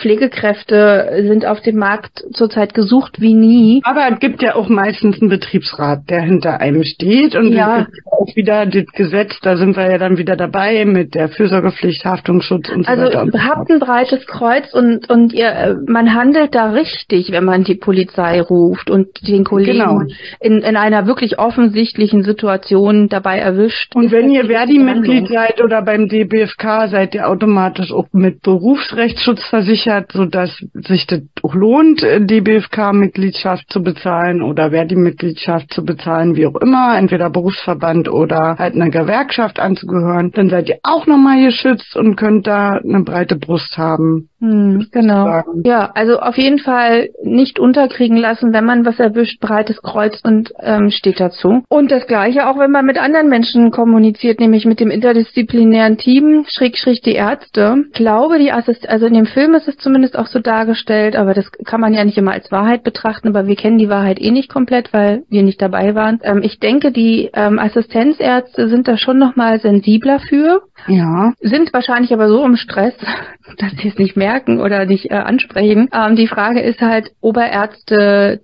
Pflegekräfte sind auf dem Markt zurzeit gesucht wie nie. Aber es gibt ja auch meistens einen Betriebsrat, der hinter einem steht und ja. es gibt auch wieder das Gesetz, da sind wir ja dann wieder dabei mit der Fürsorgepflicht, Haftungsschutz und so also, weiter. Also habt ein breites Kreuz und und ihr äh, man handelt da richtig, wenn man die Polizei ruft und den Kollegen genau. in, in einer wirklich offensichtlichen Situation dabei erwischt. Und wenn ihr Verdi-Mitglied seid oder beim DBFK, seid ihr automatisch auch mit Berufsrechtsschutz versichert, sodass sich das auch lohnt, DBFK-Mitgliedschaft zu bezahlen oder Verdi-Mitgliedschaft zu bezahlen, wie auch immer, entweder Berufsverband oder halt einer Gewerkschaft anzugehören. Dann seid ihr auch nochmal geschützt und könnt da eine breite Brust haben. Hm, genau. Ja, also auf jeden Fall nicht unterkriegen lassen, wenn man was erwischt, breites Kreuz und ähm, steht dazu. Und das gleiche auch, wenn man mit anderen Menschen kommuniziert, nämlich mit dem interdisziplinären Team, schräg schräg die Ärzte. Ich glaube, die Assist also in dem Film ist es zumindest auch so dargestellt, aber das kann man ja nicht immer als Wahrheit betrachten, aber wir kennen die Wahrheit eh nicht komplett, weil wir nicht dabei waren. Ähm, ich denke, die ähm, Assistenzärzte sind da schon nochmal sensibler für. Ja. Sind wahrscheinlich aber so im Stress, dass sie es nicht merken oder nicht äh, ansprechen. Ähm, die Frage ist halt, Oberärzte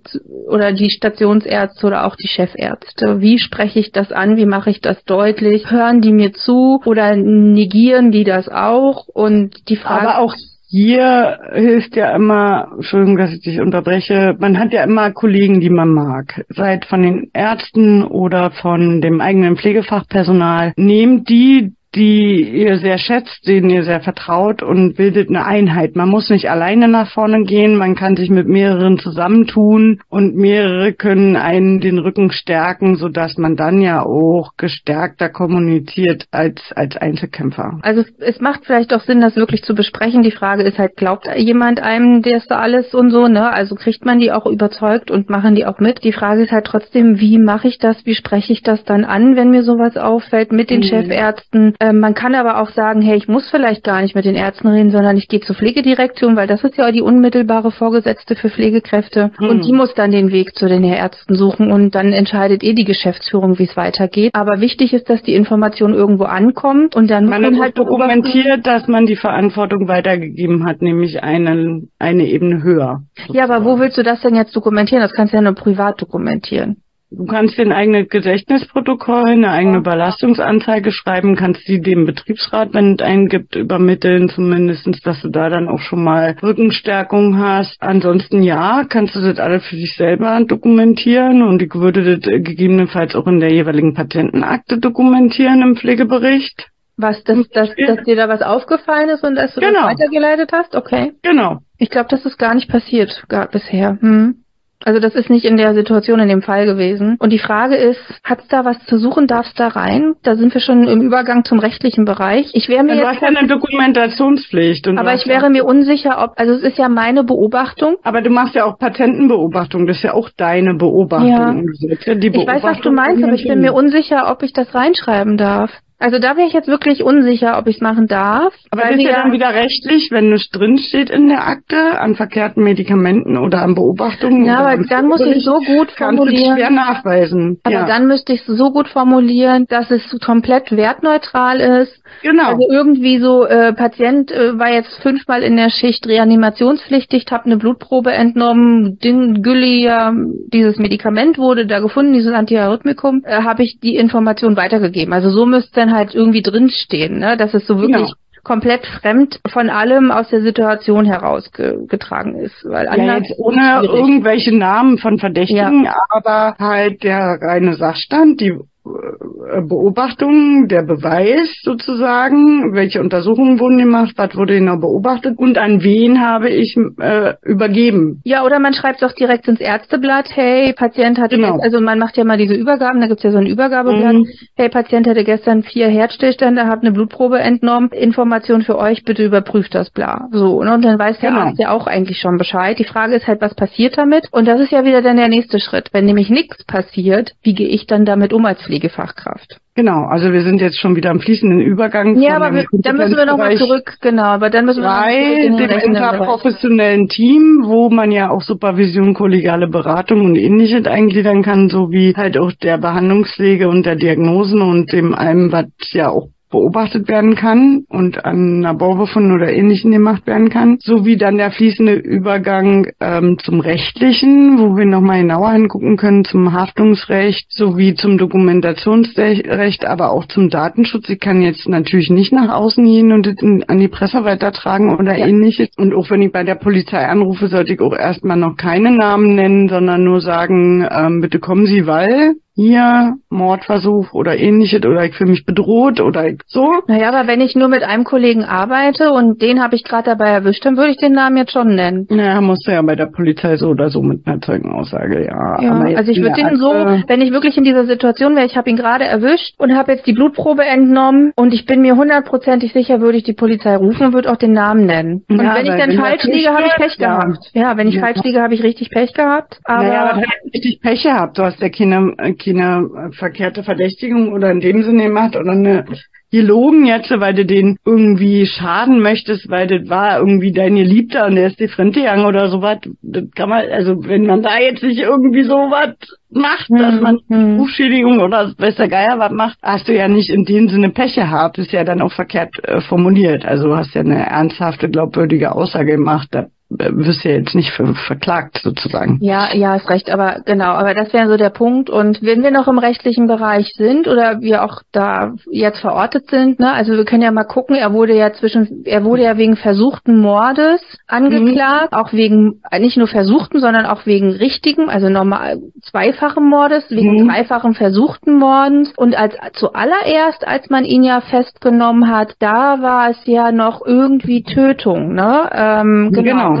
oder die Stationsärzte oder auch die Chefärzte. Wie spreche ich das an? Wie mache ich das deutlich? Hören die mir zu oder negieren die das auch? Und die Frage. Aber auch hier hilft ja immer, Entschuldigung, dass ich dich unterbreche, man hat ja immer Kollegen, die man mag. Seid von den Ärzten oder von dem eigenen Pflegefachpersonal. Nehmt die, die ihr sehr schätzt, denen ihr sehr vertraut und bildet eine Einheit. Man muss nicht alleine nach vorne gehen, man kann sich mit mehreren zusammentun und mehrere können einen den Rücken stärken, sodass man dann ja auch gestärkter kommuniziert als, als Einzelkämpfer. Also es macht vielleicht auch Sinn, das wirklich zu besprechen. Die Frage ist halt, glaubt jemand einem das alles und so, ne? Also kriegt man die auch überzeugt und machen die auch mit? Die Frage ist halt trotzdem, wie mache ich das, wie spreche ich das dann an, wenn mir sowas auffällt mit den mhm. Chefärzten? Ähm, man kann aber auch sagen, hey, ich muss vielleicht gar nicht mit den Ärzten reden, sondern ich gehe zur Pflegedirektion, weil das ist ja die unmittelbare Vorgesetzte für Pflegekräfte. Mhm. Und die muss dann den Weg zu den Ärzten suchen und dann entscheidet eh die Geschäftsführung, wie es weitergeht. Aber wichtig ist, dass die Information irgendwo ankommt und dann man muss man halt dokumentiert, dass man die Verantwortung weitergegeben hat, nämlich eine, eine Ebene höher. Sozusagen. Ja, aber wo willst du das denn jetzt dokumentieren? Das kannst du ja nur privat dokumentieren. Du kannst dir ein eigenes Gedächtnisprotokoll, eine eigene Belastungsanzeige schreiben, kannst die dem Betriebsrat, wenn es einen gibt, übermitteln, zumindestens, dass du da dann auch schon mal Rückenstärkung hast. Ansonsten ja, kannst du das alles für dich selber dokumentieren und ich würde das gegebenenfalls auch in der jeweiligen Patientenakte dokumentieren im Pflegebericht. Was, dass, dass, dass dir da was aufgefallen ist und dass du genau. das weitergeleitet hast? Okay. Genau. Ich glaube, das ist gar nicht passiert gar bisher. Hm. Also das ist nicht in der Situation in dem Fall gewesen. Und die Frage ist, hat's da was zu suchen? Darf's da rein? Da sind wir schon im Übergang zum rechtlichen Bereich. Ich wäre mir ja, du hast ja eine Dokumentationspflicht. aber ich wäre mir unsicher, ob, also es ist ja meine Beobachtung. Aber du machst ja auch Patentenbeobachtung. Das ist ja auch deine Beobachtung. Ja. ich weiß, was du meinst, aber ich bin mir unsicher, ob ich das reinschreiben darf. Also da wäre ich jetzt wirklich unsicher, ob ich es machen darf. Aber das ist ja dann wieder rechtlich, wenn es drin steht in der Akte an verkehrten Medikamenten oder an Beobachtungen. Ja, aber dann muss ich so gut formulieren. schwer nachweisen. Aber ja. dann müsste ich es so gut formulieren, dass es komplett wertneutral ist. Genau. Also irgendwie so, äh, Patient äh, war jetzt fünfmal in der Schicht reanimationspflichtig, habe eine Blutprobe entnommen, Ding, Gülli, ja, dieses Medikament wurde da gefunden, dieses Antiarrhythmikum, äh, habe ich die Information weitergegeben. Also so müsste dann halt irgendwie drinstehen, ne? dass es so wirklich genau komplett fremd von allem aus der Situation herausgetragen ist. Weil ja, jetzt ohne irgendwelche Namen von Verdächtigen, ja. aber halt der reine Sachstand, die Beobachtungen, der Beweis sozusagen, welche Untersuchungen wurden gemacht, was wurde genau beobachtet und an wen habe ich äh, übergeben. Ja, oder man schreibt auch direkt ins Ärzteblatt, hey, Patient hatte, genau. also man macht ja mal diese Übergaben, da gibt's ja so ein Übergabeblatt, mhm. hey, Patient hatte gestern vier Herzstillstände, hat eine Blutprobe entnommen, Information für euch, bitte überprüft das, bla. So, ne? und dann weiß der genau. Arzt ja auch eigentlich schon Bescheid. Die Frage ist halt, was passiert damit? Und das ist ja wieder dann der nächste Schritt. Wenn nämlich nichts passiert, wie gehe ich dann damit um als Pflegefachkraft. Genau, also wir sind jetzt schon wieder im fließenden Übergang. Ja, aber wir, dann müssen wir nochmal zurück, genau, aber dann müssen wir bei noch dem interprofessionellen Team, wo man ja auch Supervision, kollegiale Beratung und ähnliches eingliedern kann, sowie halt auch der Behandlungspflege und der Diagnosen und dem allem, was ja auch beobachtet werden kann und an einer Baubefunden oder Ähnlichem gemacht werden kann, sowie dann der fließende Übergang ähm, zum Rechtlichen, wo wir nochmal genauer hingucken können zum Haftungsrecht sowie zum Dokumentationsrecht, aber auch zum Datenschutz. Ich kann jetzt natürlich nicht nach außen gehen und an die Presse weitertragen oder ja. ähnliches. Und auch wenn ich bei der Polizei anrufe, sollte ich auch erstmal noch keine Namen nennen, sondern nur sagen, ähm, bitte kommen Sie, weil hier Mordversuch oder ähnliches oder ich fühle mich bedroht oder ich so. Naja, aber wenn ich nur mit einem Kollegen arbeite und den habe ich gerade dabei erwischt, dann würde ich den Namen jetzt schon nennen. Naja, musst du ja bei der Polizei so oder so mit einer Zeugenaussage, ja. ja also ich würde den so, wenn ich wirklich in dieser Situation wäre, ich habe ihn gerade erwischt und habe jetzt die Blutprobe entnommen und ich bin mir hundertprozentig sicher, würde ich die Polizei rufen und würde auch den Namen nennen. Und ja, wenn ich dann falsch liege, habe ich Pech ja. gehabt. Ja, wenn ich ja. falsch liege, habe ich richtig Pech gehabt. Aber naja, aber richtig Pech gehabt. Du hast ja keine, keine keine verkehrte Verdächtigung oder in dem Sinne gemacht oder eine gelogen jetzt, weil du den irgendwie schaden möchtest, weil das war irgendwie dein Geliebter und der ist die Frente gegangen oder sowas. Das kann man, also wenn man da jetzt nicht irgendwie sowas macht, mhm. dass man mhm. Rufschädigung oder weiß der Geier was macht, hast du ja nicht in dem Sinne Pech gehabt. Ist ja dann auch verkehrt äh, formuliert. Also du hast ja eine ernsthafte, glaubwürdige Aussage gemacht. Da wirst ja jetzt nicht ver verklagt sozusagen. Ja, ja, ist recht, aber genau, aber das wäre so der Punkt. Und wenn wir noch im rechtlichen Bereich sind oder wir auch da jetzt verortet sind, ne, also wir können ja mal gucken, er wurde ja zwischen, er wurde ja wegen versuchten Mordes angeklagt, mhm. auch wegen nicht nur versuchten, sondern auch wegen richtigen, also normal zweifachen Mordes, wegen mhm. dreifachen versuchten Mordens. Und als zuallererst, als man ihn ja festgenommen hat, da war es ja noch irgendwie Tötung, ne? Ähm, genau. genau.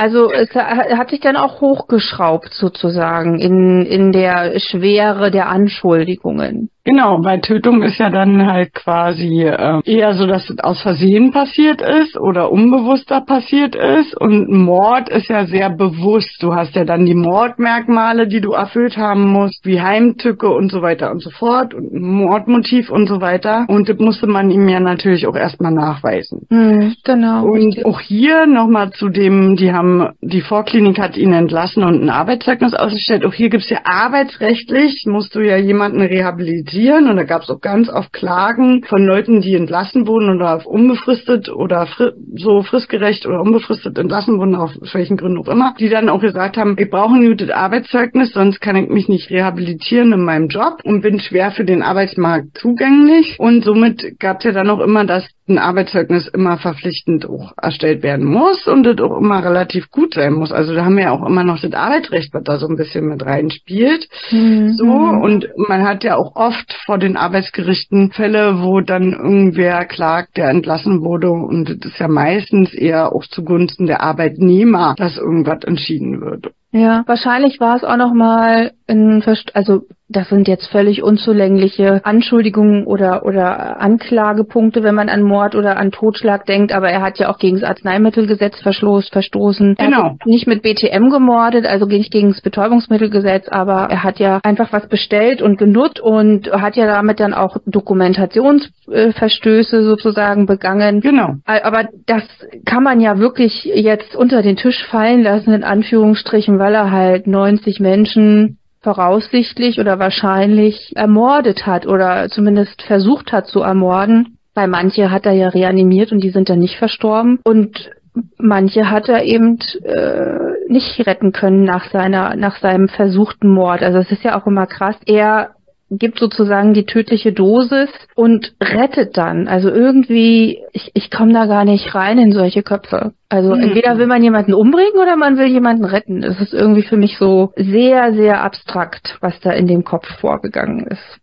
Also es hat sich dann auch hochgeschraubt sozusagen in, in der Schwere der Anschuldigungen. Genau, weil Tötung ist ja dann halt quasi äh, eher so, dass es aus Versehen passiert ist oder unbewusster passiert ist. Und Mord ist ja sehr bewusst. Du hast ja dann die Mordmerkmale, die du erfüllt haben musst, wie Heimtücke und so weiter und so fort und Mordmotiv und so weiter. Und das musste man ihm ja natürlich auch erstmal nachweisen. Mhm, genau. Und auch hier nochmal zu dem, die haben, die Vorklinik hat ihn entlassen und ein Arbeitszeugnis ausgestellt. Auch hier gibt's ja arbeitsrechtlich, musst du ja jemanden rehabilitieren und da gab es auch ganz oft Klagen von Leuten, die entlassen wurden oder auf unbefristet oder fri so fristgerecht oder unbefristet entlassen wurden, auf welchen Gründen auch immer, die dann auch gesagt haben, ich brauche ein gutes Arbeitszeugnis, sonst kann ich mich nicht rehabilitieren in meinem Job und bin schwer für den Arbeitsmarkt zugänglich und somit gab es ja dann auch immer, dass ein Arbeitszeugnis immer verpflichtend auch erstellt werden muss und das auch immer relativ gut sein muss. Also da haben wir ja auch immer noch das Arbeitsrecht, was da so ein bisschen mit reinspielt. Mhm. So und man hat ja auch oft vor den Arbeitsgerichten Fälle, wo dann irgendwer klagt, der entlassen wurde und das ist ja meistens eher auch zugunsten der Arbeitnehmer, dass irgendwas entschieden wird. Ja, wahrscheinlich war es auch noch mal ein, also das sind jetzt völlig unzulängliche Anschuldigungen oder oder Anklagepunkte, wenn man an Mord oder an Totschlag denkt. Aber er hat ja auch gegen das Arzneimittelgesetz verstoßen. Er genau. nicht mit BTM gemordet, also nicht gegen das Betäubungsmittelgesetz, aber er hat ja einfach was bestellt und genutzt und hat ja damit dann auch Dokumentationsverstöße sozusagen begangen. Genau. Aber das kann man ja wirklich jetzt unter den Tisch fallen lassen in Anführungsstrichen, weil er halt 90 Menschen voraussichtlich oder wahrscheinlich ermordet hat oder zumindest versucht hat zu ermorden. Weil manche hat er ja reanimiert und die sind dann nicht verstorben. Und manche hat er eben äh, nicht retten können nach seiner nach seinem versuchten Mord. Also es ist ja auch immer krass. Er gibt sozusagen die tödliche Dosis und rettet dann. Also irgendwie, ich, ich komme da gar nicht rein in solche Köpfe. Also mhm. entweder will man jemanden umbringen oder man will jemanden retten. Das ist irgendwie für mich so sehr, sehr abstrakt, was da in dem Kopf vorgegangen ist.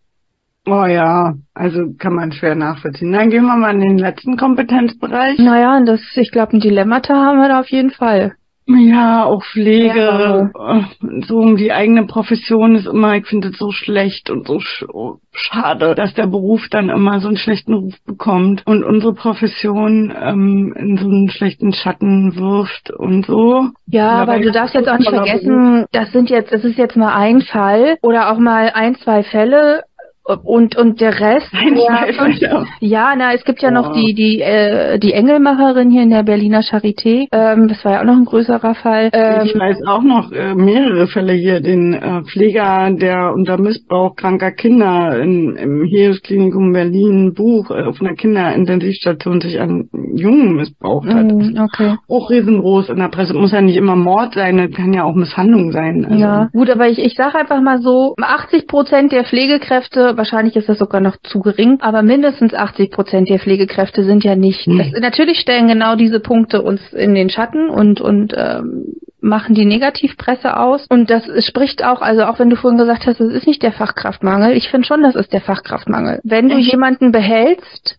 Oh ja, also kann man schwer nachvollziehen. Dann gehen wir mal in den letzten Kompetenzbereich. Naja, das, ich glaube, ein Dilemmata haben wir da auf jeden Fall. Ja, auch Pflege, ja. so um die eigene Profession ist immer, ich finde es so schlecht und so sch schade, dass der Beruf dann immer so einen schlechten Ruf bekommt und unsere Profession ähm, in so einen schlechten Schatten wirft und so. Ja, aber du darfst jetzt auch nicht vergessen, das sind jetzt, das ist jetzt mal ein Fall oder auch mal ein, zwei Fälle, und und der Rest? Ja, ja na es gibt ja noch die die äh, die Engelmacherin hier in der Berliner Charité. Ähm, das war ja auch noch ein größerer Fall. Ähm, ich weiß auch noch äh, mehrere Fälle hier. Den äh, Pfleger der unter Missbrauch kranker Kinder in, im Heeresklinikum Berlin Buch äh, auf einer Kinderintensivstation sich an Jungen missbraucht hat. Mm, okay. Auch riesengroß in der Presse. Muss ja nicht immer Mord sein das kann ja auch Misshandlung sein also. ja gut aber ich ich sage einfach mal so 80 Prozent der Pflegekräfte wahrscheinlich ist das sogar noch zu gering, aber mindestens 80 Prozent der Pflegekräfte sind ja nicht. Mhm. Das, natürlich stellen genau diese Punkte uns in den Schatten und und ähm, machen die Negativpresse aus. Und das spricht auch, also auch wenn du vorhin gesagt hast, es ist nicht der Fachkraftmangel, ich finde schon, das ist der Fachkraftmangel. Wenn du jemanden behältst,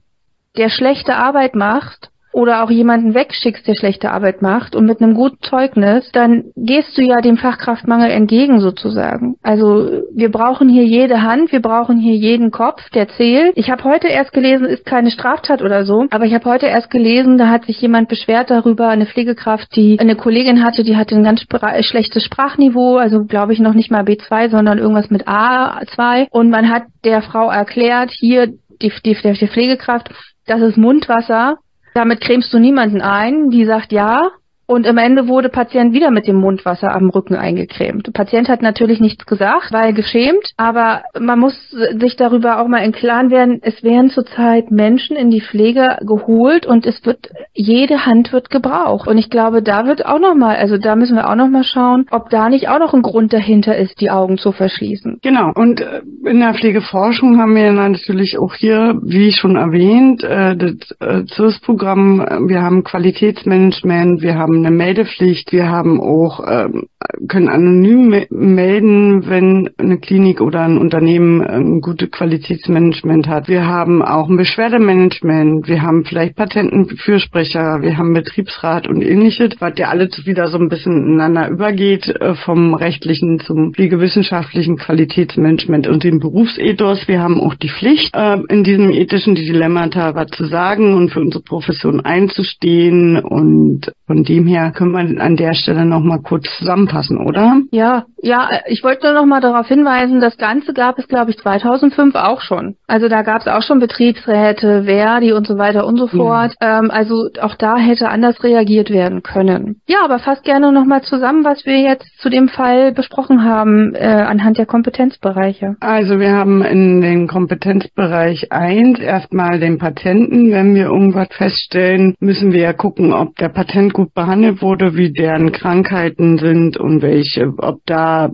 der schlechte Arbeit macht oder auch jemanden wegschickst, der schlechte Arbeit macht und mit einem guten Zeugnis, dann gehst du ja dem Fachkraftmangel entgegen sozusagen. Also wir brauchen hier jede Hand, wir brauchen hier jeden Kopf, der zählt. Ich habe heute erst gelesen, ist keine Straftat oder so, aber ich habe heute erst gelesen, da hat sich jemand beschwert darüber, eine Pflegekraft, die eine Kollegin hatte, die hatte ein ganz schlechtes Sprachniveau, also glaube ich noch nicht mal B2, sondern irgendwas mit A2 und man hat der Frau erklärt, hier die, die, die Pflegekraft, das ist Mundwasser damit cremst du niemanden ein, die sagt ja, und am Ende wurde Patient wieder mit dem Mundwasser am Rücken eingecremt. Der Patient hat natürlich nichts gesagt, weil geschämt, aber man muss sich darüber auch mal im Klaren werden, es werden zurzeit Menschen in die Pflege geholt und es wird, jede Hand wird gebraucht. Und ich glaube, da wird auch nochmal, also da müssen wir auch nochmal schauen, ob da nicht auch noch ein Grund dahinter ist, die Augen zu verschließen. Genau. Und äh, in der Pflegeforschung haben wir natürlich auch hier, wie schon erwähnt, äh, das äh, CIRS-Programm, wir haben Qualitätsmanagement, wir haben eine Meldepflicht. Wir haben auch, ähm, können anonym melden, wenn eine Klinik oder ein Unternehmen ein gutes Qualitätsmanagement hat. Wir haben auch ein Beschwerdemanagement. Wir haben vielleicht Patentenfürsprecher. Wir haben Betriebsrat und ähnliches, was ja alles wieder so ein bisschen ineinander übergeht, äh, vom rechtlichen zum pflegewissenschaftlichen Qualitätsmanagement und dem Berufsethos. Wir haben auch die Pflicht, äh, in diesem ethischen Dilemmata was zu sagen und für unsere Profession einzustehen und von dem her können wir an der Stelle noch mal kurz zusammenfassen, oder? Ja, ja, ich wollte nur noch mal darauf hinweisen, das Ganze gab es, glaube ich, 2005 auch schon. Also da gab es auch schon Betriebsräte, Verdi und so weiter und so fort. Ja. Ähm, also auch da hätte anders reagiert werden können. Ja, aber fasst gerne noch mal zusammen, was wir jetzt zu dem Fall besprochen haben äh, anhand der Kompetenzbereiche. Also wir haben in den Kompetenzbereich 1 erstmal den Patenten. Wenn wir irgendwas feststellen, müssen wir ja gucken, ob der Patent gut behandelt wurde, wie deren Krankheiten sind und welche, ob da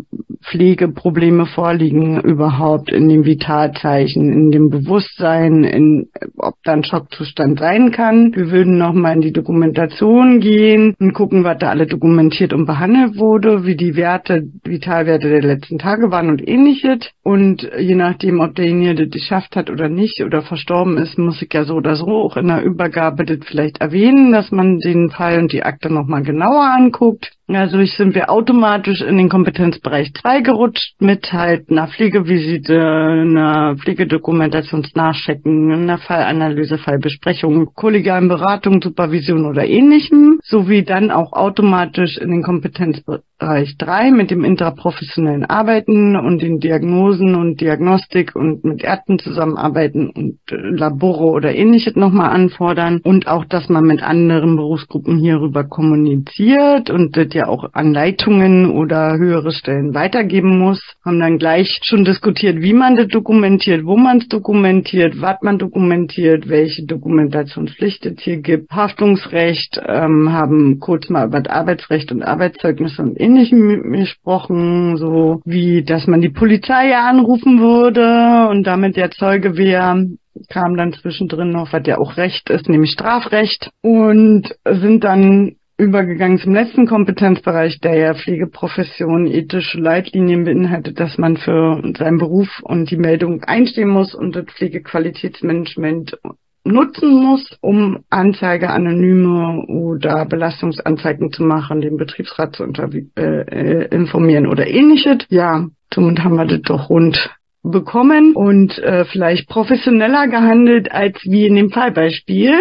Pflegeprobleme vorliegen überhaupt in dem Vitalzeichen, in dem Bewusstsein, in, ob da ein Schockzustand sein kann. Wir würden nochmal in die Dokumentation gehen und gucken, was da alle dokumentiert und behandelt wurde, wie die Werte, Vitalwerte der letzten Tage waren und ähnliches. Und je nachdem, ob derjenige das geschafft hat oder nicht oder verstorben ist, muss ich ja so oder so auch in der Übergabe das vielleicht erwähnen, dass man den Fall und die Akte nochmal genauer anguckt. Also ich sind wir automatisch in den Kompetenzbereich 2 gerutscht mit halt einer Pflegevisite, einer Pflegedokumentationsnachchecken, einer Fallanalyse, Fallbesprechung, kollegialen Beratung, Supervision oder ähnlichem, sowie dann auch automatisch in den Kompetenzbereich 3 mit dem intraprofessionellen Arbeiten und den Diagnosen und Diagnostik und mit Ärzten zusammenarbeiten und äh, Labore oder ähnliches nochmal anfordern und auch, dass man mit anderen Berufsgruppen hierüber kommuniziert und ja auch an Leitungen oder höhere Stellen weitergeben muss. Haben dann gleich schon diskutiert, wie man das dokumentiert, wo man es dokumentiert, was man dokumentiert, welche Dokumentationspflicht es hier gibt. Haftungsrecht, ähm, haben kurz mal über das Arbeitsrecht und Arbeitszeugnisse und ähnlichem gesprochen, so wie, dass man die Polizei ja anrufen würde und damit der Zeuge wäre kam dann zwischendrin noch, was ja auch Recht ist, nämlich Strafrecht und sind dann übergegangen zum letzten Kompetenzbereich, der ja Pflegeprofession ethische Leitlinien beinhaltet, dass man für seinen Beruf und die Meldung einstehen muss und das Pflegequalitätsmanagement nutzen muss, um Anzeige anonyme oder Belastungsanzeigen zu machen, den Betriebsrat zu äh, informieren oder ähnliches. Ja, somit haben wir das doch rund bekommen und äh, vielleicht professioneller gehandelt als wie in dem Fallbeispiel.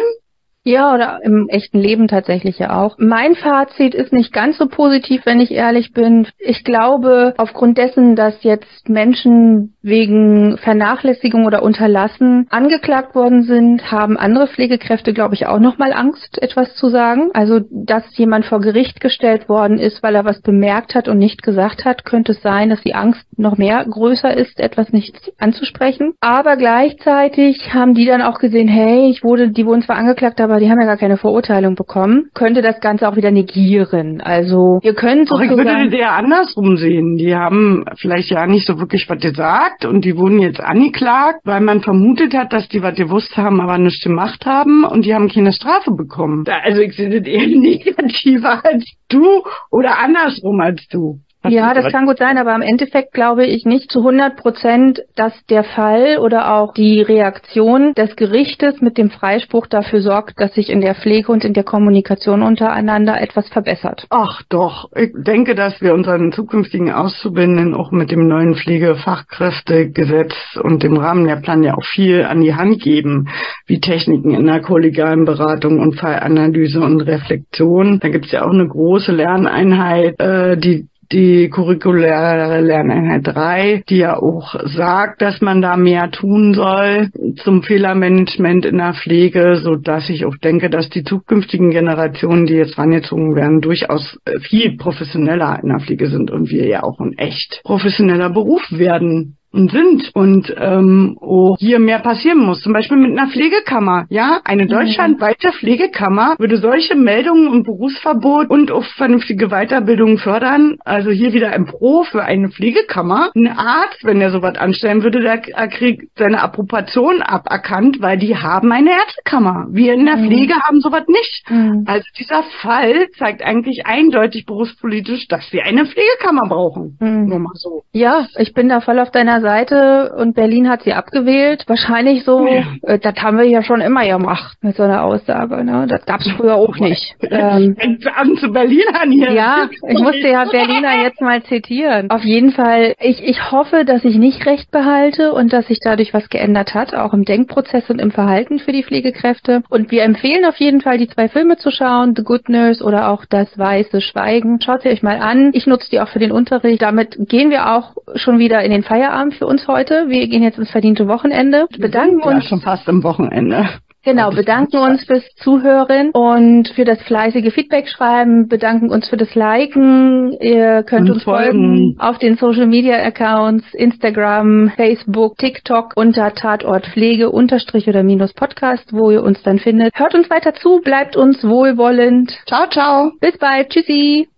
Ja, oder im echten Leben tatsächlich ja auch. Mein Fazit ist nicht ganz so positiv, wenn ich ehrlich bin. Ich glaube, aufgrund dessen, dass jetzt Menschen wegen Vernachlässigung oder Unterlassen angeklagt worden sind, haben andere Pflegekräfte, glaube ich, auch nochmal Angst, etwas zu sagen. Also, dass jemand vor Gericht gestellt worden ist, weil er was bemerkt hat und nicht gesagt hat, könnte es sein, dass die Angst noch mehr größer ist, etwas nicht anzusprechen. Aber gleichzeitig haben die dann auch gesehen, hey, ich wurde, die wurden zwar angeklagt, aber die haben ja gar keine Verurteilung bekommen, könnte das Ganze auch wieder negieren. Also wir können sozusagen... ich würde das eher andersrum sehen. Die haben vielleicht ja nicht so wirklich was gesagt und die wurden jetzt angeklagt, weil man vermutet hat, dass die was gewusst haben, aber nichts gemacht haben und die haben keine Strafe bekommen. Also ich sehe das eher negativer als du oder andersrum als du. Ja, das kann gut sein, aber im Endeffekt glaube ich nicht zu 100 Prozent, dass der Fall oder auch die Reaktion des Gerichtes mit dem Freispruch dafür sorgt, dass sich in der Pflege und in der Kommunikation untereinander etwas verbessert. Ach doch, ich denke, dass wir unseren zukünftigen Auszubildenden auch mit dem neuen Pflegefachkräftegesetz und dem Rahmenlehrplan ja auch viel an die Hand geben, wie Techniken in der kollegialen Beratung und Fallanalyse und Reflexion. Da gibt es ja auch eine große Lerneinheit, äh, die die curriculäre Lerneinheit 3, die ja auch sagt, dass man da mehr tun soll zum Fehlermanagement in der Pflege, so dass ich auch denke, dass die zukünftigen Generationen, die jetzt rangezogen werden, durchaus viel professioneller in der Pflege sind und wir ja auch ein echt professioneller Beruf werden sind und ähm, oh, hier mehr passieren muss. Zum Beispiel mit einer Pflegekammer. Ja, eine mhm. deutschlandweite Pflegekammer würde solche Meldungen und Berufsverbot und auch vernünftige Weiterbildung fördern. Also hier wieder ein Pro für eine Pflegekammer. Ein Arzt, wenn er sowas anstellen würde, der kriegt seine Approbation aberkannt, weil die haben eine Ärztekammer. Wir in der mhm. Pflege haben sowas nicht. Mhm. Also dieser Fall zeigt eigentlich eindeutig berufspolitisch, dass wir eine Pflegekammer brauchen. Mhm. Nur mal so. Ja, ich bin da voll auf deiner Seite und Berlin hat sie abgewählt. Wahrscheinlich so, ja. äh, das haben wir ja schon immer gemacht mit so einer Aussage. Ne? Das gab es früher auch nicht. Ähm, an zu Berlinern hier. Ja, ich musste ja Berliner jetzt mal zitieren. Auf jeden Fall, ich, ich hoffe, dass ich nicht recht behalte und dass sich dadurch was geändert hat, auch im Denkprozess und im Verhalten für die Pflegekräfte. Und wir empfehlen auf jeden Fall, die zwei Filme zu schauen, The Good Nurse oder auch Das Weiße Schweigen. Schaut sie euch mal an. Ich nutze die auch für den Unterricht. Damit gehen wir auch schon wieder in den Feierabend für uns heute. Wir gehen jetzt ins verdiente Wochenende. Bedanken ja, uns. schon fast im Wochenende. Genau, bedanken uns fürs Zuhören und für das fleißige Feedback schreiben, bedanken uns für das Liken. Ihr könnt und uns folgen auf den Social Media Accounts, Instagram, Facebook, TikTok unter Tatort Pflege unterstrich oder minus Podcast, wo ihr uns dann findet. Hört uns weiter zu, bleibt uns wohlwollend. Ciao, ciao. Bis bald. Tschüssi.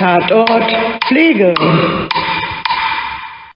Tatort Pflege.